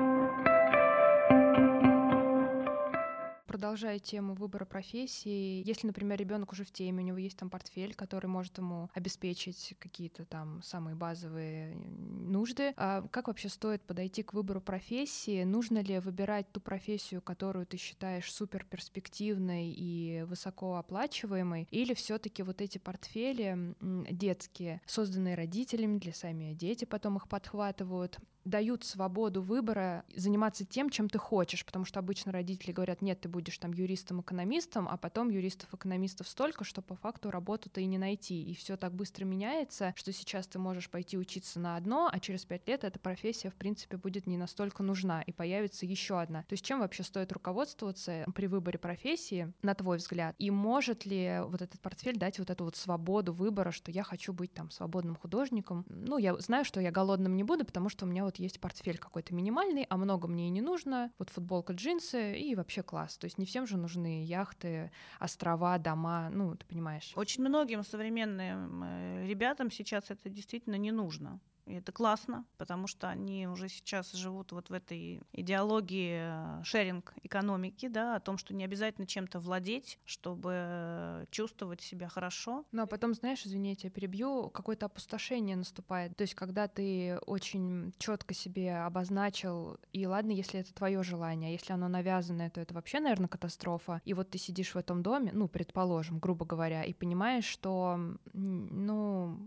[SPEAKER 1] Продолжая тему выбора профессии, если, например, ребенок уже в теме, у него есть там портфель, который может ему обеспечить какие-то там самые базовые нужды, а как вообще стоит подойти к выбору профессии? Нужно ли выбирать ту профессию, которую ты считаешь супер перспективной и высоко оплачиваемой, или все-таки вот эти портфели детские, созданные родителями, для сами дети потом их подхватывают, дают свободу выбора заниматься тем, чем ты хочешь, потому что обычно родители говорят, нет, ты будешь там юристом-экономистом, а потом юристов-экономистов столько, что по факту работу-то и не найти, и все так быстро меняется, что сейчас ты можешь пойти учиться на одно, а через пять лет эта профессия, в принципе, будет не настолько нужна, и появится еще одна. То есть чем вообще стоит руководствоваться при выборе профессии, на твой взгляд, и может ли вот этот портфель дать вот эту вот свободу выбора, что я хочу быть там свободным художником? Ну, я знаю, что я голодным не буду, потому что у меня вот есть портфель какой-то минимальный, а много мне и не нужно, вот футболка, джинсы и вообще класс. То есть не всем же нужны яхты, острова, дома, ну, ты понимаешь.
[SPEAKER 2] Очень многим современным э, ребятам сейчас это действительно не нужно. И это классно, потому что они уже сейчас живут вот в этой идеологии э, шеринг экономики, да, о том, что не обязательно чем-то владеть, чтобы чувствовать себя хорошо.
[SPEAKER 1] Ну а потом, знаешь, извини, я перебью, какое-то опустошение наступает. То есть, когда ты очень четко себе обозначил, и ладно, если это твое желание, а если оно навязанное, то это вообще, наверное, катастрофа. И вот ты сидишь в этом доме, ну, предположим, грубо говоря, и понимаешь, что, ну,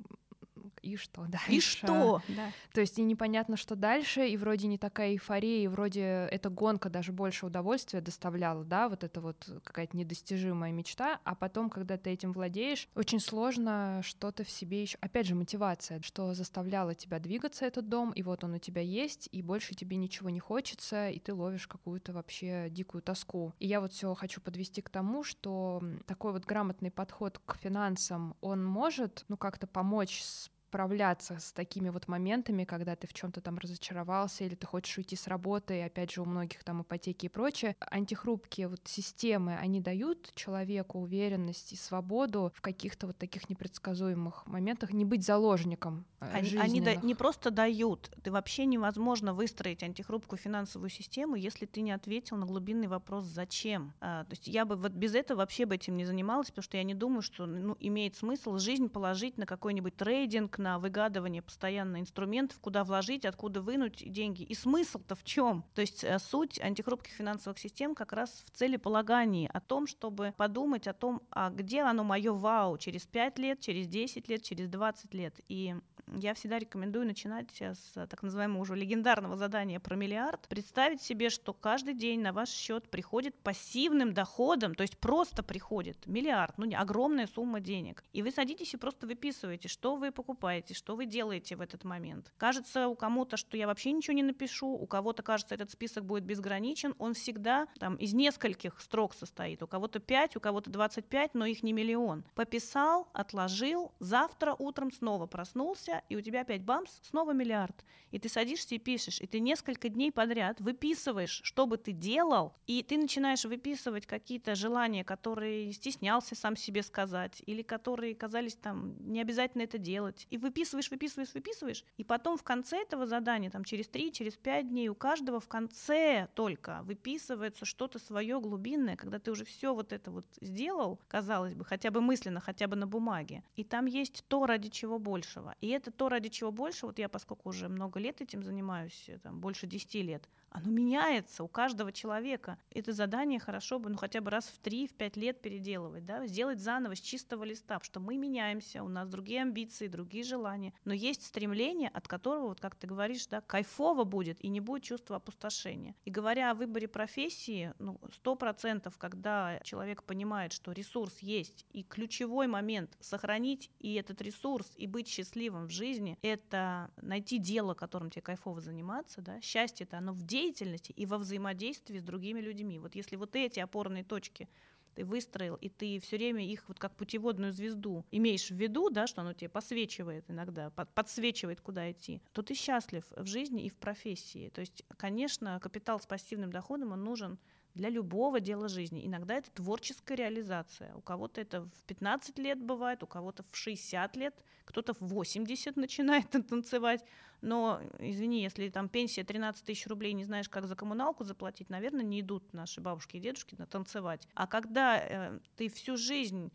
[SPEAKER 1] и что дальше?
[SPEAKER 2] И что? Да.
[SPEAKER 1] То есть и непонятно, что дальше, и вроде не такая эйфория, и вроде эта гонка даже больше удовольствия доставляла, да, вот это вот какая-то недостижимая мечта, а потом, когда ты этим владеешь, очень сложно что-то в себе еще, опять же, мотивация, что заставляла тебя двигаться этот дом, и вот он у тебя есть, и больше тебе ничего не хочется, и ты ловишь какую-то вообще дикую тоску. И я вот все хочу подвести к тому, что такой вот грамотный подход к финансам, он может, ну, как-то помочь с справляться с такими вот моментами, когда ты в чем-то там разочаровался или ты хочешь уйти с работы, и опять же у многих там ипотеки и прочее. Антихрупкие вот системы, они дают человеку уверенность и свободу в каких-то вот таких непредсказуемых моментах, не быть заложником
[SPEAKER 2] э, Они, они да, не просто дают, ты вообще невозможно выстроить антихрупкую финансовую систему, если ты не ответил на глубинный вопрос «зачем?». А, то есть я бы вот без этого вообще бы этим не занималась, потому что я не думаю, что ну, имеет смысл жизнь положить на какой-нибудь трейдинг, на выгадывание постоянно инструментов, куда вложить, откуда вынуть деньги. И смысл-то в чем? То есть э, суть антихрупких финансовых систем как раз в целеполагании, о том, чтобы подумать о том, а где оно мое вау через 5 лет, через 10 лет, через 20 лет. И я всегда рекомендую начинать с так называемого уже легендарного задания про миллиард. Представить себе, что каждый день на ваш счет приходит пассивным доходом, то есть просто приходит миллиард, ну не огромная сумма денег. И вы садитесь и просто выписываете, что вы покупаете, что вы делаете в этот момент. Кажется у кому-то, что я вообще ничего не напишу, у кого-то кажется, этот список будет безграничен, он всегда там из нескольких строк состоит. У кого-то 5, у кого-то 25, но их не миллион. Пописал, отложил, завтра утром снова проснулся, и у тебя опять бамс, снова миллиард. И ты садишься и пишешь, и ты несколько дней подряд выписываешь, что бы ты делал, и ты начинаешь выписывать какие-то желания, которые стеснялся сам себе сказать, или которые казались там не обязательно это делать. И выписываешь, выписываешь, выписываешь, и потом в конце этого задания, там через три, через пять дней, у каждого в конце только выписывается что-то свое глубинное, когда ты уже все вот это вот сделал, казалось бы, хотя бы мысленно, хотя бы на бумаге. И там есть то, ради чего большего. И это то, ради чего больше, вот я, поскольку уже много лет этим занимаюсь, э, там, больше 10 лет, оно меняется у каждого человека. Это задание хорошо бы, ну, хотя бы раз в 3-5 лет переделывать, да, сделать заново с чистого листа, что мы меняемся, у нас другие амбиции, другие желания, но есть стремление, от которого, вот как ты говоришь, да, кайфово будет и не будет чувства опустошения. И говоря о выборе профессии, ну, 100%, когда человек понимает, что ресурс есть, и ключевой момент сохранить и этот ресурс, и быть счастливым в жизни, это найти дело, которым тебе кайфово заниматься, да, счастье это оно в действии, деятельности и во взаимодействии с другими людьми. Вот если вот эти опорные точки ты выстроил, и ты все время их вот как путеводную звезду имеешь в виду, да, что оно тебе посвечивает иногда, под, подсвечивает, куда идти, то ты счастлив в жизни и в профессии. То есть, конечно, капитал с пассивным доходом, он нужен для любого дела жизни. Иногда это творческая реализация. У кого-то это в 15 лет бывает, у кого-то в 60 лет, кто-то в 80 начинает танцевать. Но, извини, если там пенсия 13 тысяч рублей, не знаешь, как за коммуналку заплатить, наверное, не идут наши бабушки и дедушки на танцевать. А когда э, ты всю жизнь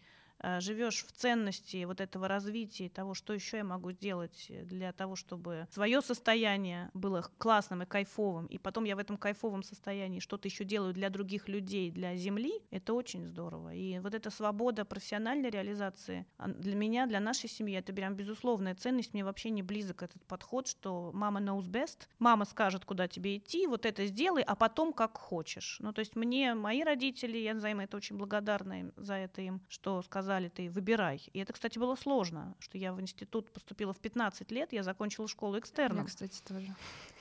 [SPEAKER 2] живешь в ценности вот этого развития, того, что еще я могу сделать для того, чтобы свое состояние было классным и кайфовым, и потом я в этом кайфовом состоянии что-то еще делаю для других людей, для Земли, это очень здорово. И вот эта свобода профессиональной реализации для меня, для нашей семьи, это прям безусловная ценность. Мне вообще не близок этот подход, что мама knows best, мама скажет, куда тебе идти, вот это сделай, а потом как хочешь. Ну, то есть мне, мои родители, я за это очень благодарна за это им, что сказали, сказали, ты выбирай. И это, кстати, было сложно, что я в институт поступила в 15 лет, я закончила школу экстерном.
[SPEAKER 1] Я, кстати, тоже.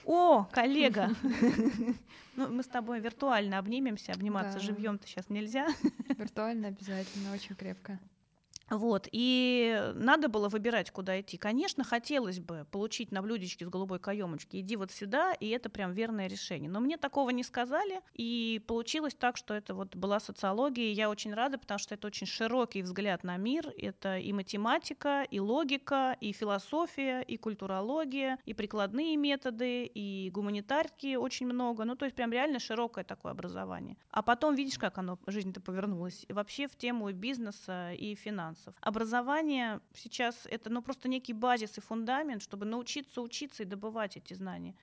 [SPEAKER 2] О, коллега! Ну, мы с тобой виртуально обнимемся, обниматься живьем-то сейчас нельзя.
[SPEAKER 1] Виртуально обязательно, очень крепко.
[SPEAKER 2] Вот, и надо было выбирать, куда идти. Конечно, хотелось бы получить на блюдечке с голубой каемочки, иди вот сюда, и это прям верное решение. Но мне такого не сказали, и получилось так, что это вот была социология, и я очень рада, потому что это очень широкий взгляд на мир, это и математика, и логика, и философия, и культурология, и прикладные методы, и гуманитарки очень много, ну то есть прям реально широкое такое образование. А потом видишь, как оно, жизнь-то повернулась, и вообще в тему бизнеса и финансов финансов. Образование сейчас это ну, просто некий базис и фундамент, чтобы научиться учиться и добывать эти знания.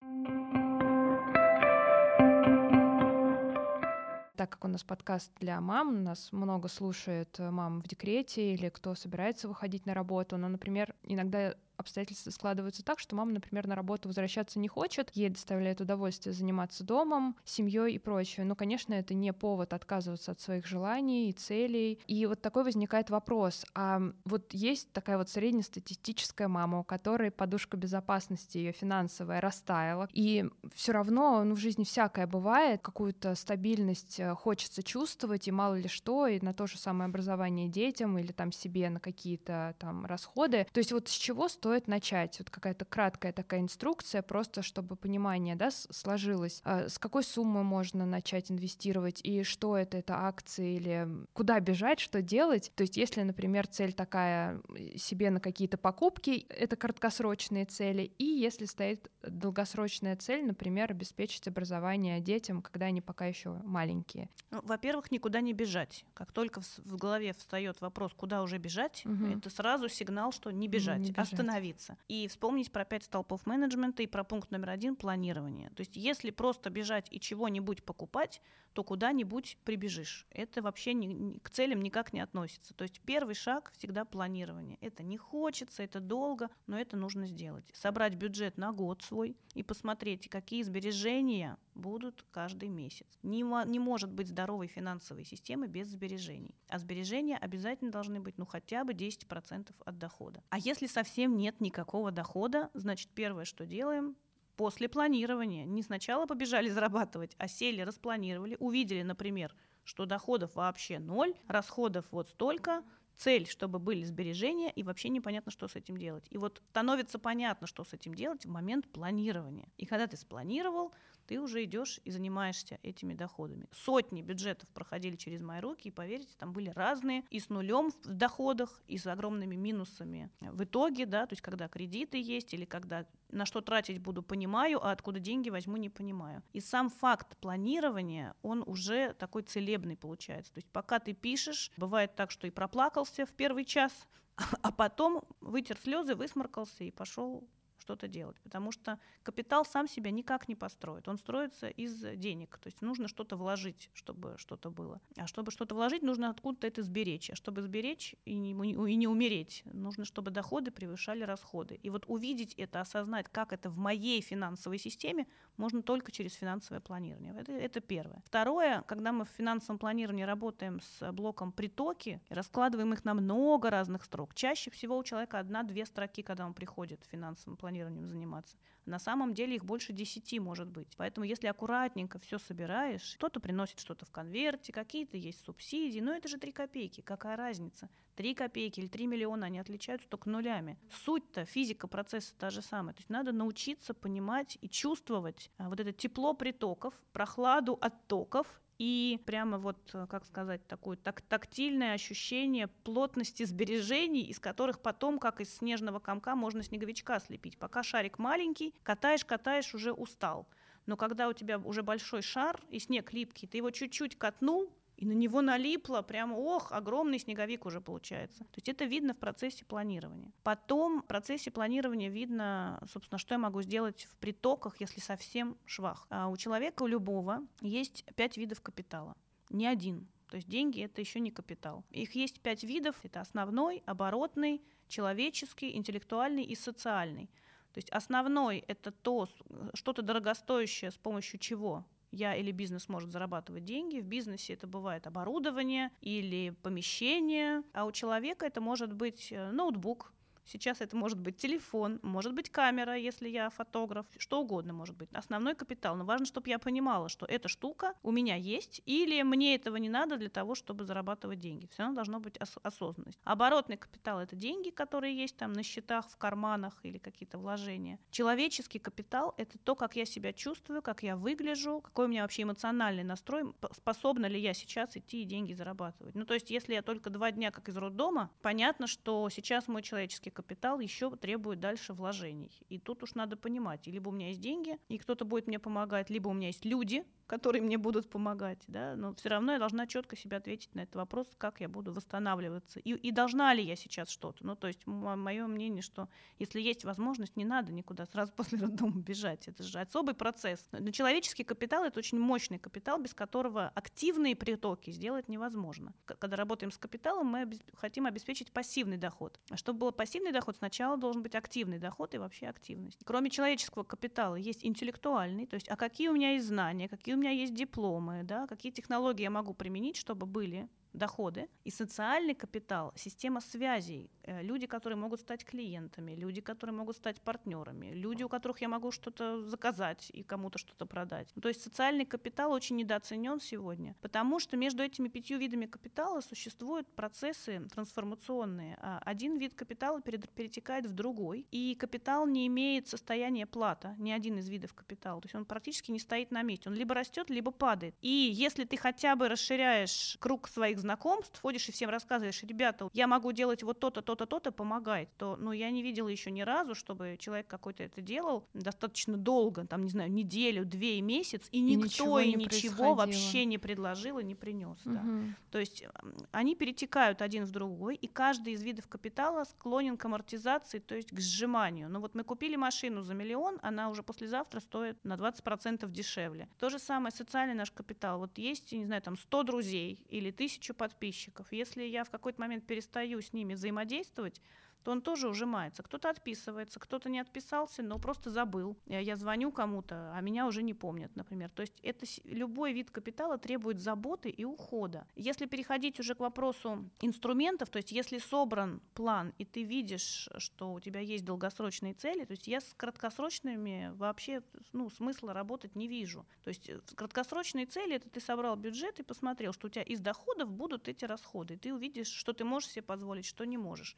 [SPEAKER 1] так как у нас подкаст для мам, нас много слушает мам в декрете или кто собирается выходить на работу, но, например, иногда обстоятельства складываются так, что мама, например, на работу возвращаться не хочет, ей доставляет удовольствие заниматься домом, семьей и прочее. Но, конечно, это не повод отказываться от своих желаний и целей. И вот такой возникает вопрос, а вот есть такая вот среднестатистическая мама, у которой подушка безопасности ее финансовая растаяла, и все равно ну, в жизни всякое бывает, какую-то стабильность э, хочется чувствовать, и мало ли что, и на то же самое образование детям или там себе на какие-то там расходы. То есть вот с чего стоит стоит начать? Вот какая-то краткая такая инструкция, просто чтобы понимание да, сложилось. А с какой суммы можно начать инвестировать и что это, это акции или куда бежать, что делать? То есть если, например, цель такая себе на какие-то покупки, это краткосрочные цели, и если стоит долгосрочная цель, например, обеспечить образование детям, когда они пока еще маленькие.
[SPEAKER 2] Ну, во-первых, никуда не бежать. Как только в голове встает вопрос, куда уже бежать, угу. это сразу сигнал, что не бежать, не бежать. остановиться остановиться и вспомнить про пять столпов менеджмента и про пункт номер один – планирование. То есть если просто бежать и чего-нибудь покупать, то куда-нибудь прибежишь. Это вообще не, к целям никак не относится. То есть первый шаг всегда планирование. Это не хочется, это долго, но это нужно сделать. Собрать бюджет на год свой и посмотреть, какие сбережения будут каждый месяц. Не, не может быть здоровой финансовой системы без сбережений. А сбережения обязательно должны быть ну хотя бы 10% от дохода. А если совсем нет никакого дохода, значит первое, что делаем, после планирования. Не сначала побежали зарабатывать, а сели, распланировали, увидели, например, что доходов вообще ноль, расходов вот столько, цель, чтобы были сбережения, и вообще непонятно, что с этим делать. И вот становится понятно, что с этим делать в момент планирования. И когда ты спланировал, ты уже идешь и занимаешься этими доходами. Сотни бюджетов проходили через мои руки, и поверьте, там были разные, и с нулем в доходах, и с огромными минусами в итоге, да, то есть когда кредиты есть, или когда на что тратить буду, понимаю, а откуда деньги возьму, не понимаю. И сам факт планирования, он уже такой целебный получается. То есть пока ты пишешь, бывает так, что и проплакался в первый час, а потом вытер слезы, высморкался и пошел что-то делать, потому что капитал сам себя никак не построит. Он строится из денег, то есть нужно что-то вложить, чтобы что-то было. А чтобы что-то вложить, нужно откуда-то это сберечь. А чтобы сберечь и не, и не умереть, нужно, чтобы доходы превышали расходы. И вот увидеть это, осознать, как это в моей финансовой системе, можно только через финансовое планирование. Это, это первое. Второе, когда мы в финансовом планировании работаем с блоком притоки, раскладываем их на много разных строк. Чаще всего у человека одна-две строки, когда он приходит планировании планированием заниматься. На самом деле их больше десяти может быть. Поэтому если аккуратненько все собираешь, кто-то приносит что-то в конверте, какие-то есть субсидии, но это же три копейки, какая разница? Три копейки или три миллиона, они отличаются только нулями. Суть-то, физика процесса та же самая. То есть надо научиться понимать и чувствовать а, вот это тепло притоков, прохладу оттоков и прямо вот, э, как сказать, такое так, тактильное ощущение плотности сбережений, из которых потом, как из снежного комка, можно снеговичка слепить. Пока шарик маленький, катаешь, катаешь, уже устал. Но когда у тебя уже большой шар и снег липкий, ты его чуть-чуть катнул, и на него налипло, прямо, ох, огромный снеговик уже получается. То есть это видно в процессе планирования. Потом в процессе планирования видно, собственно, что я могу сделать в притоках, если совсем швах. А у человека, у любого, есть пять видов капитала. Не один. То есть деньги — это еще не капитал. Их есть пять видов. Это основной, оборотный, человеческий, интеллектуальный и социальный. То есть основной — это то, что-то дорогостоящее, с помощью чего я или бизнес может зарабатывать деньги. В бизнесе это бывает оборудование или помещение, а у человека это может быть э, ноутбук, Сейчас это может быть телефон, может быть камера, если я фотограф, что угодно может быть. Основной капитал. Но важно, чтобы я понимала, что эта штука у меня есть, или мне этого не надо для того, чтобы зарабатывать деньги. Все равно должно быть ос- осознанность. Оборотный капитал — это деньги, которые есть там на счетах, в карманах или какие-то вложения. Человеческий капитал — это то, как я себя чувствую, как я выгляжу, какой у меня вообще эмоциональный настрой, способна ли я сейчас идти и деньги зарабатывать. Ну, то есть, если я только два дня как из роддома, понятно, что сейчас мой человеческий капитал еще требует дальше вложений. И тут уж надо понимать, либо у меня есть деньги, и кто-то будет мне помогать, либо у меня есть люди, которые мне будут помогать, да, но все равно я должна четко себе ответить на этот вопрос, как я буду восстанавливаться и, и должна ли я сейчас что-то. Ну, то есть мое мнение, что если есть возможность, не надо никуда сразу после роддома бежать, это же особый процесс. Но человеческий капитал — это очень мощный капитал, без которого активные притоки сделать невозможно. Когда работаем с капиталом, мы обе- хотим обеспечить пассивный доход. А чтобы был пассивный доход, сначала должен быть активный доход и вообще активность. Кроме человеческого капитала есть интеллектуальный, то есть а какие у меня есть знания, какие у меня есть дипломы, да, какие технологии я могу применить, чтобы были доходы, и социальный капитал, система связей, э, люди, которые могут стать клиентами, люди, которые могут стать партнерами, люди, у которых я могу что-то заказать и кому-то что-то продать. То есть социальный капитал очень недооценен сегодня, потому что между этими пятью видами капитала существуют процессы трансформационные. А один вид капитала перетекает в другой, и капитал не имеет состояния плата, ни один из видов капитала. То есть он практически не стоит на месте. Он либо растет, либо падает. И если ты хотя бы расширяешь круг своих знакомств, ходишь и всем рассказываешь, ребята, я могу делать вот то-то, то-то, то-то, помогает, то, ну, я не видела еще ни разу, чтобы человек какой-то это делал достаточно долго, там, не знаю, неделю, две, месяц, и, и никто ничего и ничего вообще не предложил и не принес. Угу. Да. То есть они перетекают один в другой, и каждый из видов капитала склонен к амортизации, то есть к сжиманию. Ну вот мы купили машину за миллион, она уже послезавтра стоит на 20% дешевле. То же самое социальный наш капитал. Вот есть, не знаю, там 100 друзей или тысячу подписчиков. Если я в какой-то момент перестаю с ними взаимодействовать, то он тоже ужимается. Кто-то отписывается, кто-то не отписался, но просто забыл. Я звоню кому-то, а меня уже не помнят, например. То есть это любой вид капитала требует заботы и ухода. Если переходить уже к вопросу инструментов, то есть если собран план, и ты видишь, что у тебя есть долгосрочные цели, то есть я с краткосрочными вообще ну, смысла работать не вижу. То есть э, краткосрочные цели, это ты собрал бюджет и посмотрел, что у тебя из доходов будут эти расходы. И ты увидишь, что ты можешь себе позволить, что не можешь.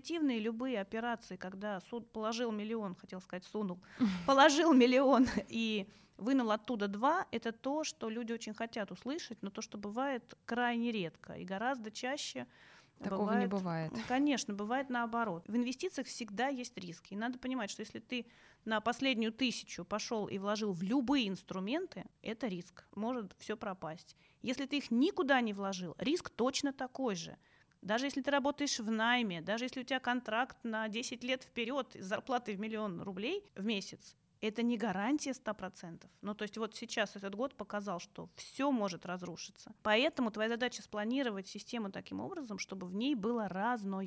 [SPEAKER 2] Спекулятивные любые операции, когда суд положил миллион, хотел сказать, сунул, положил миллион и вынул оттуда два, это то, что люди очень хотят услышать, но то, что бывает крайне редко и гораздо чаще
[SPEAKER 1] Такого бывает, не бывает.
[SPEAKER 2] Конечно, бывает наоборот. В инвестициях всегда есть риски. И надо понимать, что если ты на последнюю тысячу пошел и вложил в любые инструменты, это риск. Может все пропасть. Если ты их никуда не вложил, риск точно такой же. Даже если ты работаешь в найме, даже если у тебя контракт на 10 лет вперед с зарплатой в миллион рублей в месяц, это не гарантия 100%. Ну, то есть вот сейчас этот год показал, что все может разрушиться. Поэтому твоя задача спланировать систему таким образом, чтобы в ней было разное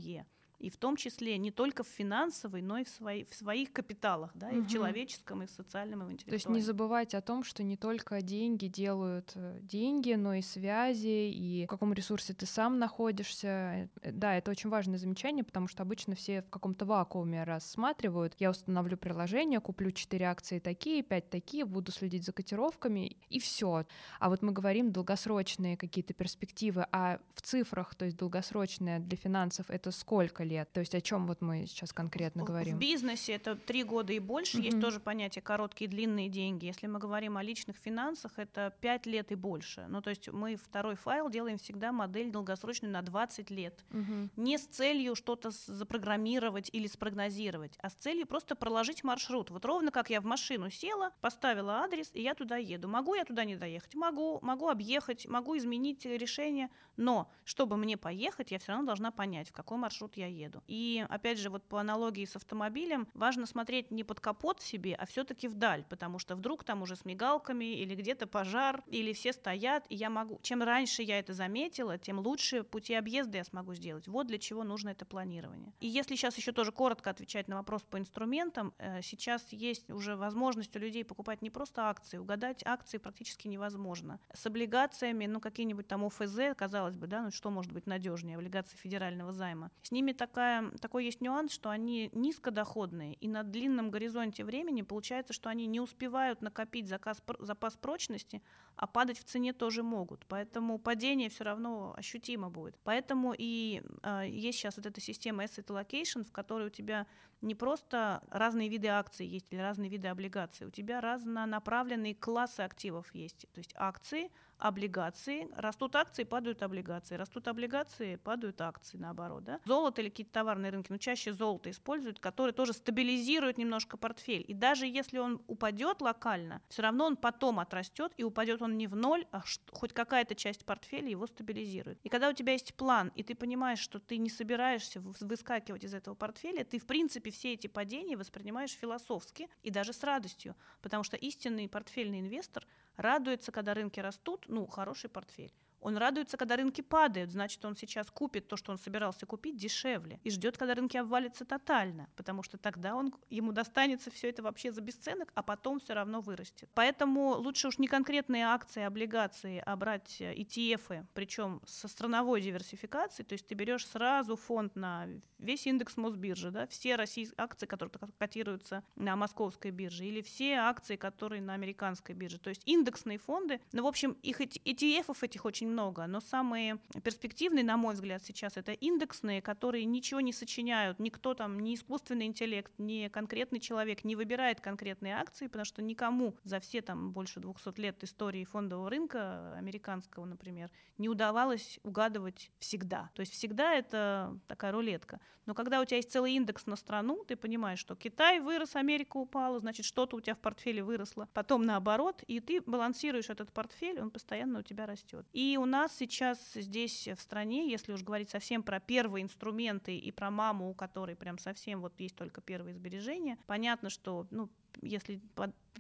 [SPEAKER 2] и в том числе не только в финансовой, но и в, свои, в своих капиталах, да, угу. и в человеческом, и в социальном, и в интеллектуальном.
[SPEAKER 1] То есть не забывайте о том, что не только деньги делают э, деньги, но и связи, и в каком ресурсе ты сам находишься. Э, да, это очень важное замечание, потому что обычно все в каком-то вакууме рассматривают. Я установлю приложение, куплю 4 акции такие, 5 такие, буду следить за котировками, и все. А вот мы говорим долгосрочные какие-то перспективы, а в цифрах, то есть долгосрочные для финансов, это сколько лет? Лет. То есть о чем вот мы сейчас конкретно говорим?
[SPEAKER 2] В бизнесе это три года и больше. Есть тоже понятие короткие и длинные деньги. Если мы говорим о личных финансах, это пять лет и больше. Ну, то есть мы второй файл делаем всегда модель долгосрочную на 20 лет. Не с целью что-то запрограммировать или спрогнозировать, а с целью просто проложить маршрут. Вот ровно как я в машину села, поставила адрес, и я туда еду. Могу я туда не доехать? Могу. Могу объехать, могу изменить решение. Но чтобы мне поехать, я все равно должна понять, в какой маршрут я еду. И опять же, вот по аналогии с автомобилем, важно смотреть не под капот себе, а все-таки вдаль, потому что вдруг там уже с мигалками или где-то пожар, или все стоят, и я могу... Чем раньше я это заметила, тем лучше пути объезда я смогу сделать. Вот для чего нужно это планирование. И если сейчас еще тоже коротко отвечать на вопрос по инструментам, э, сейчас есть уже возможность у людей покупать не просто акции, угадать акции практически невозможно. С облигациями, ну, какие-нибудь там ОФЗ, казалось бы, да, ну, что может быть надежнее, облигации федерального займа. С ними такая, такой есть нюанс, что они низкодоходные, и на длинном горизонте времени получается, что они не успевают накопить заказ, запас прочности, а падать в цене тоже могут. Поэтому падение все равно ощутимо будет. Поэтому и э, есть сейчас вот эта система asset allocation, в которой у тебя не просто разные виды акций есть или разные виды облигаций, у тебя разнонаправленные классы активов есть. То есть акции, облигации, растут акции, падают облигации, растут облигации, падают акции, наоборот. Да? Золото или какие-то товарные рынки, но ну, чаще золото используют, которые тоже стабилизируют немножко портфель. И даже если он упадет локально, все равно он потом отрастет, и упадет он не в ноль, а хоть какая-то часть портфеля его стабилизирует. И когда у тебя есть план, и ты понимаешь, что ты не собираешься выскакивать из этого портфеля, ты, в принципе, все эти падения воспринимаешь философски и даже с радостью, потому что истинный портфельный инвестор радуется, когда рынки растут, ну, хороший портфель. Он радуется, когда рынки падают, значит, он сейчас купит то, что он собирался купить, дешевле. И ждет, когда рынки обвалятся тотально, потому что тогда он, ему достанется все это вообще за бесценок, а потом все равно вырастет. Поэтому лучше уж не конкретные акции, облигации, а брать ETF, причем со страновой диверсификацией, то есть ты берешь сразу фонд на весь индекс Мосбиржи, да, все российские акции, которые котируются на московской бирже, или все акции, которые на американской бирже. То есть индексные фонды, ну, в общем, их ETF этих очень много, но самые перспективные, на мой взгляд, сейчас это индексные, которые ничего не сочиняют, никто там, ни искусственный интеллект, ни конкретный человек не выбирает конкретные акции, потому что никому за все там больше 200 лет истории фондового рынка, американского, например, не удавалось угадывать всегда. То есть всегда это такая рулетка. Но когда у тебя есть целый индекс на страну, ты понимаешь, что Китай вырос, Америка упала, значит, что-то у тебя в портфеле выросло. Потом наоборот, и ты балансируешь этот портфель, он постоянно у тебя растет. И у нас сейчас здесь в стране, если уж говорить совсем про первые инструменты и про маму, у которой прям совсем вот есть только первые сбережения, понятно, что ну, если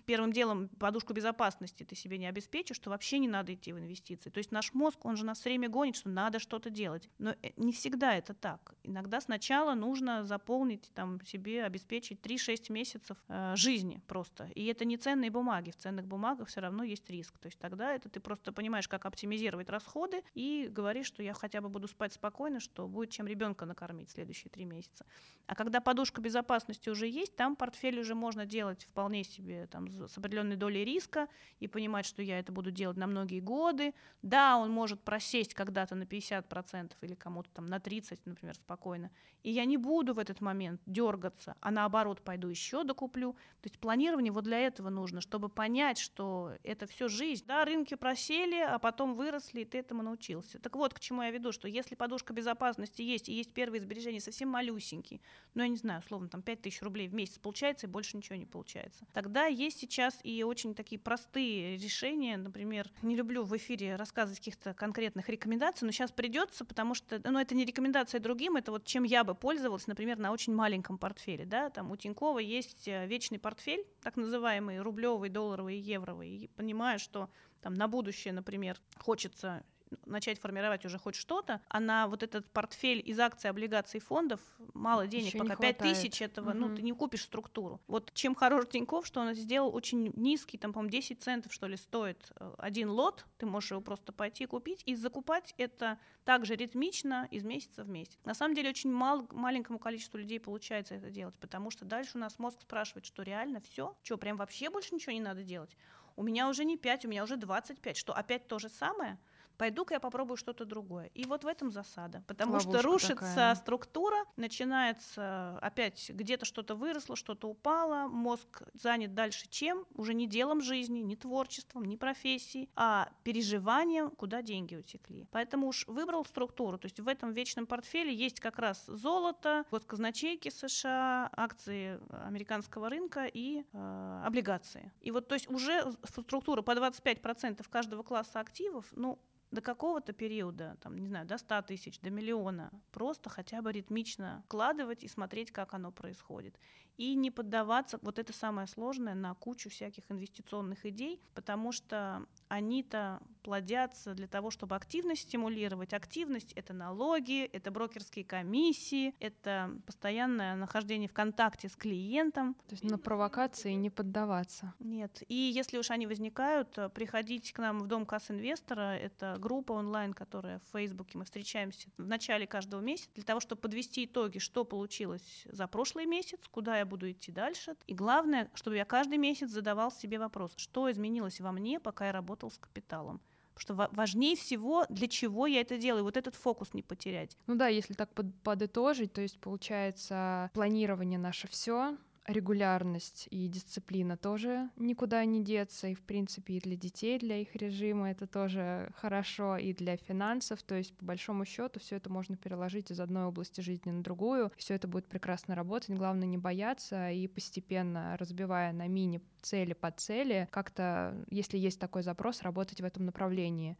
[SPEAKER 2] первым делом подушку безопасности ты себе не обеспечишь, то вообще не надо идти в инвестиции. То есть наш мозг, он же нас все время гонит, что надо что-то делать. Но э, не всегда это так. Иногда сначала нужно заполнить там, себе, обеспечить 3-6 месяцев э, жизни просто. И это не ценные бумаги. В ценных бумагах все равно есть риск. То есть тогда это ты просто понимаешь, как оптимизировать расходы и говоришь, что я хотя бы буду спать спокойно, что будет чем ребенка накормить следующие три месяца. А когда подушка безопасности уже есть, там портфель уже можно делать вполне себе там, с определенной долей риска и понимать, что я это буду делать на многие годы. Да, он может просесть когда-то на 50% или кому-то там на 30%, например, спокойно. И я не буду в этот момент дергаться, а наоборот пойду еще докуплю. То есть планирование вот для этого нужно, чтобы понять, что это все жизнь. Да, рынки просели, а потом выросли, и ты этому научился. Так вот, к чему я веду, что если подушка безопасности есть, и есть первые сбережения совсем малюсенькие, ну, я не знаю, условно, там 5000 рублей в месяц получается, и больше ничего не получается. Тогда есть сейчас и очень такие простые решения. Например, не люблю в эфире рассказывать каких-то конкретных рекомендаций, но сейчас придется, потому что, ну, это не рекомендация другим, это вот чем я бы пользовалась, например, на очень маленьком портфеле, да, там у Тинькова есть э, вечный портфель, так называемый рублевый, долларовый, евровый, и понимаю, что там на будущее, например, хочется начать формировать уже хоть что-то, а на вот этот портфель из акций, облигаций, фондов мало денег, Еще пока 5 тысяч этого, угу. ну, ты не купишь структуру. Вот чем хорош Тиньков, что он сделал очень низкий, там, по-моему, 10 центов, что ли, стоит э, один лот, ты можешь его просто пойти купить, и закупать это также ритмично из месяца в месяц. На самом деле очень мал, маленькому количеству людей получается это делать, потому что дальше у нас мозг спрашивает, что реально все, что, прям вообще больше ничего не надо делать? У меня уже не 5, у меня уже 25, что опять то же самое – пойду-ка я попробую что-то другое. И вот в этом засада. Потому
[SPEAKER 1] Ловушка
[SPEAKER 2] что рушится
[SPEAKER 1] такая.
[SPEAKER 2] структура, начинается опять где-то что-то выросло, что-то упало, мозг занят дальше чем? Уже не делом жизни, не творчеством, не профессией, а переживанием, куда деньги утекли. Поэтому уж выбрал структуру. То есть в этом вечном портфеле есть как раз золото, госказначейки США, акции американского рынка и э, облигации. И вот то есть уже структура по 25% каждого класса активов, ну, до какого-то периода, там, не знаю, до 100 тысяч, до миллиона, просто хотя бы ритмично вкладывать и смотреть, как оно происходит. И не поддаваться, вот это самое сложное, на кучу всяких инвестиционных идей, потому что они-то плодятся для того, чтобы активность стимулировать. Активность — это налоги, это брокерские комиссии, это постоянное нахождение в контакте с клиентом.
[SPEAKER 1] То есть на провокации не поддаваться.
[SPEAKER 2] Нет. И если уж они возникают, приходите к нам в Дом касс инвестора. Это группа онлайн, которая в Фейсбуке. Мы встречаемся в начале каждого месяца для того, чтобы подвести итоги, что получилось за прошлый месяц, куда я буду идти дальше. И главное, чтобы я каждый месяц задавал себе вопрос, что изменилось во мне, пока я работал с капиталом. Что ва- важнее всего, для чего я это делаю, вот этот фокус не потерять.
[SPEAKER 1] Ну да, если так под- подытожить, то есть получается планирование наше все, регулярность и дисциплина тоже никуда не деться, и в принципе и для детей, для их режима это тоже хорошо, и для финансов, то есть по большому счету все это можно переложить из одной области жизни на другую, все это будет прекрасно работать, главное не бояться и постепенно разбивая на мини цели по цели, как-то, если есть такой запрос, работать в этом направлении.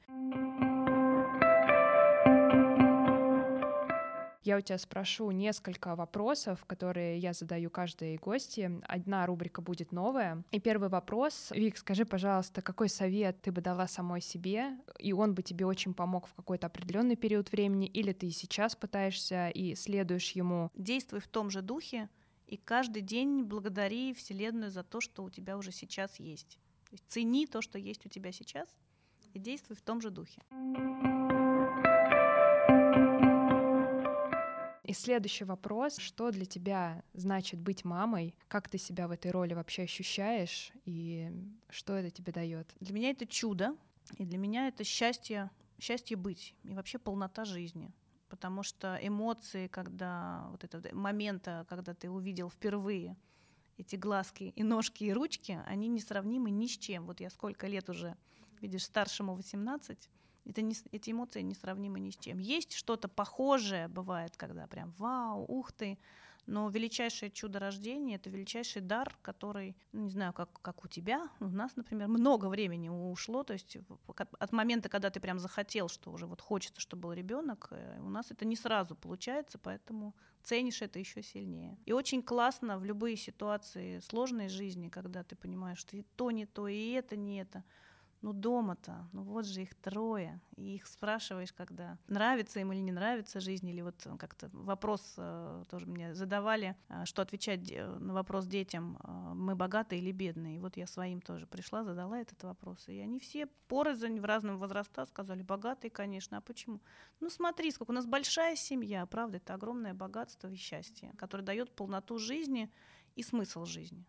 [SPEAKER 1] Я у тебя спрошу несколько вопросов, которые я задаю каждой гости. Одна рубрика будет новая. И первый вопрос. Вик, скажи, пожалуйста, какой совет ты бы дала самой себе, и он бы тебе очень помог в какой-то определенный период времени, или ты сейчас пытаешься и следуешь ему?
[SPEAKER 2] Действуй в том же духе, и каждый день благодари Вселенную за то, что у тебя уже сейчас есть. То есть цени то, что есть у тебя сейчас, и действуй в том же духе.
[SPEAKER 1] И следующий вопрос. Что для тебя значит быть мамой? Как ты себя в этой роли вообще ощущаешь? И что это тебе дает?
[SPEAKER 2] Для меня это чудо, и для меня это счастье, счастье быть, и вообще полнота жизни. Потому что эмоции, когда вот этого момента, когда ты увидел впервые эти глазки и ножки и ручки, они несравнимы ни с чем. Вот я сколько лет уже, видишь, старшему 18, это не, эти эмоции несравнимы ни с чем. Есть что-то похожее, бывает, когда прям вау, ух ты, но величайшее чудо рождения — это величайший дар, который, ну, не знаю, как, как у тебя, у нас, например, много времени ушло, то есть от момента, когда ты прям захотел, что уже вот хочется, чтобы был ребенок, э, у нас это не сразу получается, поэтому ценишь это еще сильнее. И очень классно в любые ситуации сложной жизни, когда ты понимаешь, что и то не то, и это не это, ну дома-то, ну вот же их трое, и их спрашиваешь, когда нравится им или не нравится жизнь, или вот как-то вопрос э, тоже мне задавали, э, что отвечать на вопрос детям, э, мы богатые или бедные, и вот я своим тоже пришла, задала этот вопрос, и они все порознь в разном возраста сказали, богатые, конечно, а почему? Ну смотри, сколько у нас большая семья, правда, это огромное богатство и счастье, которое дает полноту жизни и смысл жизни.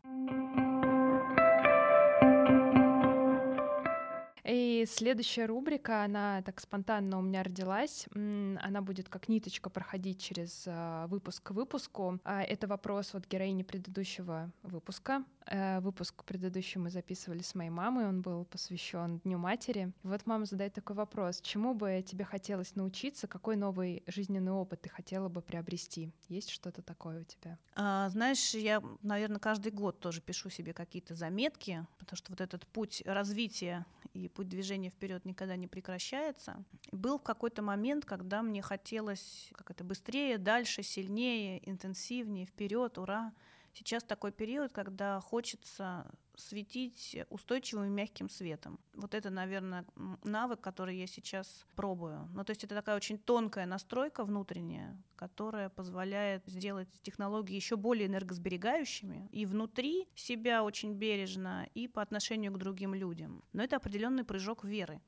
[SPEAKER 1] И следующая рубрика, она так спонтанно у меня родилась. Она будет как ниточка проходить через а, выпуск к выпуску. А, это вопрос вот героини предыдущего выпуска. Э, выпуск предыдущий мы записывали с моей мамой, он был посвящен Дню матери. Вот мама задает такой вопрос: чему бы тебе хотелось научиться, какой новый жизненный опыт ты хотела бы приобрести? Есть что-то такое у тебя?
[SPEAKER 2] А, знаешь, я, наверное, каждый год тоже пишу себе какие-то заметки, потому что вот этот путь развития и путь движения вперед никогда не прекращается. Был какой-то момент, когда мне хотелось как это быстрее, дальше, сильнее, интенсивнее, вперед, ура. Сейчас такой период, когда хочется светить устойчивым и мягким светом. Вот это, наверное, навык, который я сейчас пробую. Ну, то есть это такая очень тонкая настройка внутренняя, которая позволяет сделать технологии еще более энергосберегающими и внутри себя очень бережно, и по отношению к другим людям. Но это определенный прыжок веры.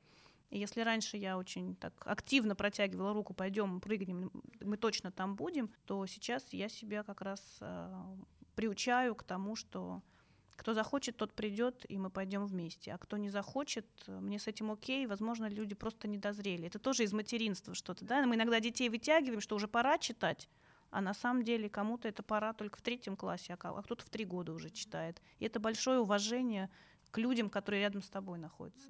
[SPEAKER 2] И если раньше я очень так активно протягивала руку, пойдем, прыгнем, мы точно там будем, то сейчас я себя как раз э, приучаю к тому, что Кто захочет, тот придет, и мы пойдем вместе. А кто не захочет, мне с этим окей. Возможно, люди просто не дозрели. Это тоже из материнства что-то. Да? Мы иногда детей вытягиваем, что уже пора читать. А на самом деле кому-то это пора только в третьем классе, а, а кто-то в три года уже читает. И это большое уважение к людям, которые рядом с тобой находятся.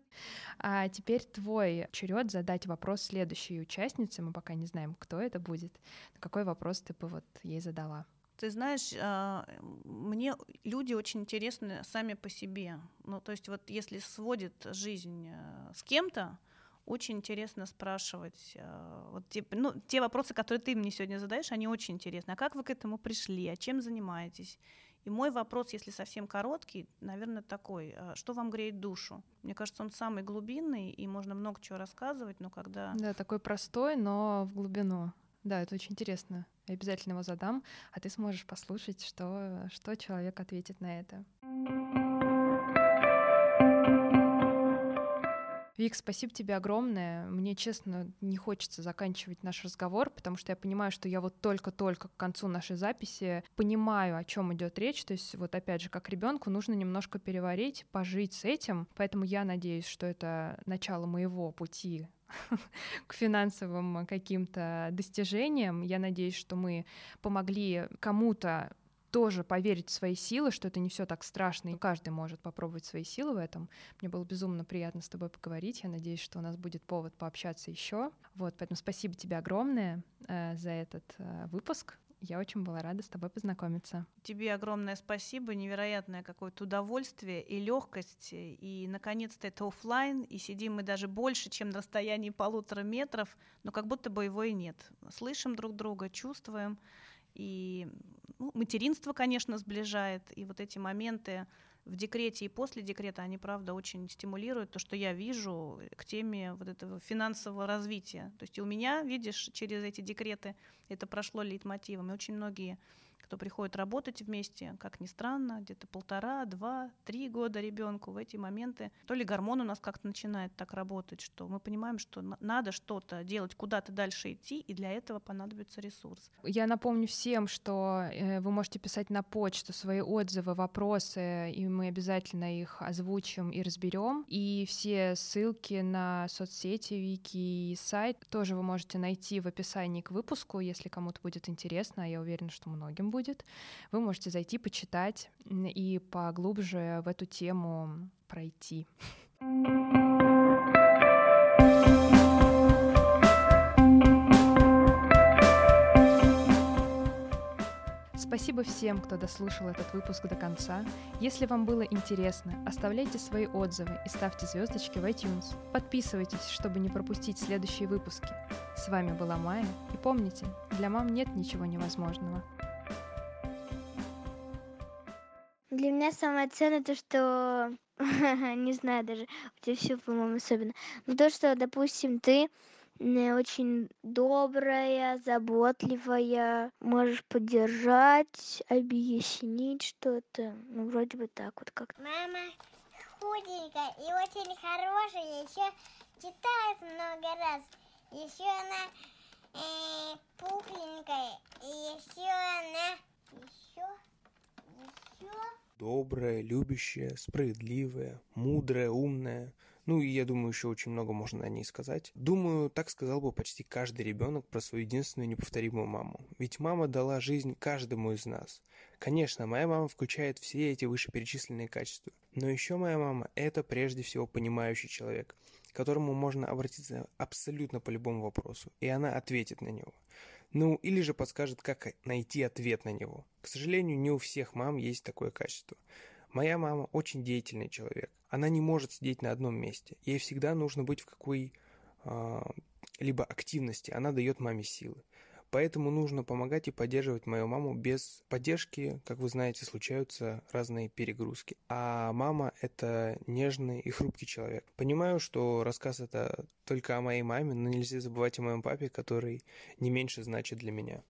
[SPEAKER 1] А теперь твой черед задать вопрос следующей участнице. Мы пока не знаем, кто это будет. Какой вопрос ты бы вот ей задала?
[SPEAKER 2] Ты знаешь, а, мне люди очень интересны сами по себе. Ну, то есть вот если сводит жизнь э, с кем-то, очень интересно спрашивать. Э, вот те, ну, те вопросы, которые ты мне сегодня задаешь, они очень интересны. А как вы к этому пришли? А чем занимаетесь? И мой вопрос, если совсем короткий, наверное, такой. А что вам греет душу? Мне кажется, он самый глубинный, и можно много чего рассказывать, но когда...
[SPEAKER 1] Да, такой простой, но в глубину. Да, это очень интересно. Я обязательно его задам, а ты сможешь послушать, что, что человек ответит на это. Вик, спасибо тебе огромное. Мне, честно, не хочется заканчивать наш разговор, потому что я понимаю, что я вот только-только к концу нашей записи понимаю, о чем идет речь. То есть вот опять же, как ребенку нужно немножко переварить, пожить с этим. Поэтому я надеюсь, что это начало моего пути к финансовым каким-то достижениям. Я надеюсь, что мы помогли кому-то тоже поверить в свои силы, что это не все так страшно, и каждый может попробовать свои силы в этом. Мне было безумно приятно с тобой поговорить. Я надеюсь, что у нас будет повод пообщаться еще. Вот, поэтому спасибо тебе огромное э, за этот э, выпуск. Я очень была рада с тобой познакомиться.
[SPEAKER 2] Тебе огромное спасибо, невероятное какое-то удовольствие и легкость. И, наконец-то, это офлайн, и сидим мы даже больше, чем на расстоянии полутора метров, но как будто бы его и нет. Слышим друг друга, чувствуем. И ну, материнство, конечно, сближает, и вот эти моменты в декрете и после декрета, они, правда, очень стимулируют то, что я вижу к теме вот этого финансового развития. То есть у меня, видишь, через эти декреты это прошло лейтмотивом, и очень многие кто приходит работать вместе, как ни странно, где-то полтора, два, три года ребенку в эти моменты, то ли гормон у нас как-то начинает так работать, что мы понимаем, что надо что-то делать, куда-то дальше идти, и для этого понадобится ресурс.
[SPEAKER 1] Я напомню всем, что э, вы можете писать на почту свои отзывы, вопросы, и мы обязательно их озвучим и разберем. И все ссылки на соцсети, вики и сайт тоже вы можете найти в описании к выпуску, если кому-то будет интересно, а я уверена, что многим будет будет, вы можете зайти, почитать и поглубже в эту тему пройти. Спасибо всем, кто дослушал этот выпуск до конца. Если вам было интересно, оставляйте свои отзывы и ставьте звездочки в iTunes. Подписывайтесь, чтобы не пропустить следующие выпуски. С вами была Майя, и помните, для мам нет ничего невозможного.
[SPEAKER 3] Для меня самое ценное то, что не знаю даже, у тебя все, по-моему, особенно. Но то, что, допустим, ты очень добрая, заботливая, можешь поддержать, объяснить что-то. Ну, вроде бы так вот как.
[SPEAKER 4] Мама худенькая и очень хорошая, еще читает много раз. Еще она э, пухленькая, и еще она еще
[SPEAKER 5] Добрая, любящая, справедливая, мудрая, умная. Ну и я думаю, еще очень много можно о ней сказать. Думаю, так сказал бы почти каждый ребенок про свою единственную неповторимую маму. Ведь мама дала жизнь каждому из нас. Конечно, моя мама включает все эти вышеперечисленные качества. Но еще моя мама – это прежде всего понимающий человек, к которому можно обратиться абсолютно по любому вопросу, и она ответит на него. Ну, или же подскажет, как найти ответ на него. К сожалению, не у всех мам есть такое качество. Моя мама очень деятельный человек. Она не может сидеть на одном месте. Ей всегда нужно быть в какой э, либо активности. Она дает маме силы. Поэтому нужно помогать и поддерживать мою маму. Без поддержки, как вы знаете, случаются разные перегрузки. А мама — это нежный и хрупкий человек. Понимаю, что рассказ это только о моей маме, но нельзя забывать о моем папе, который не меньше значит для меня.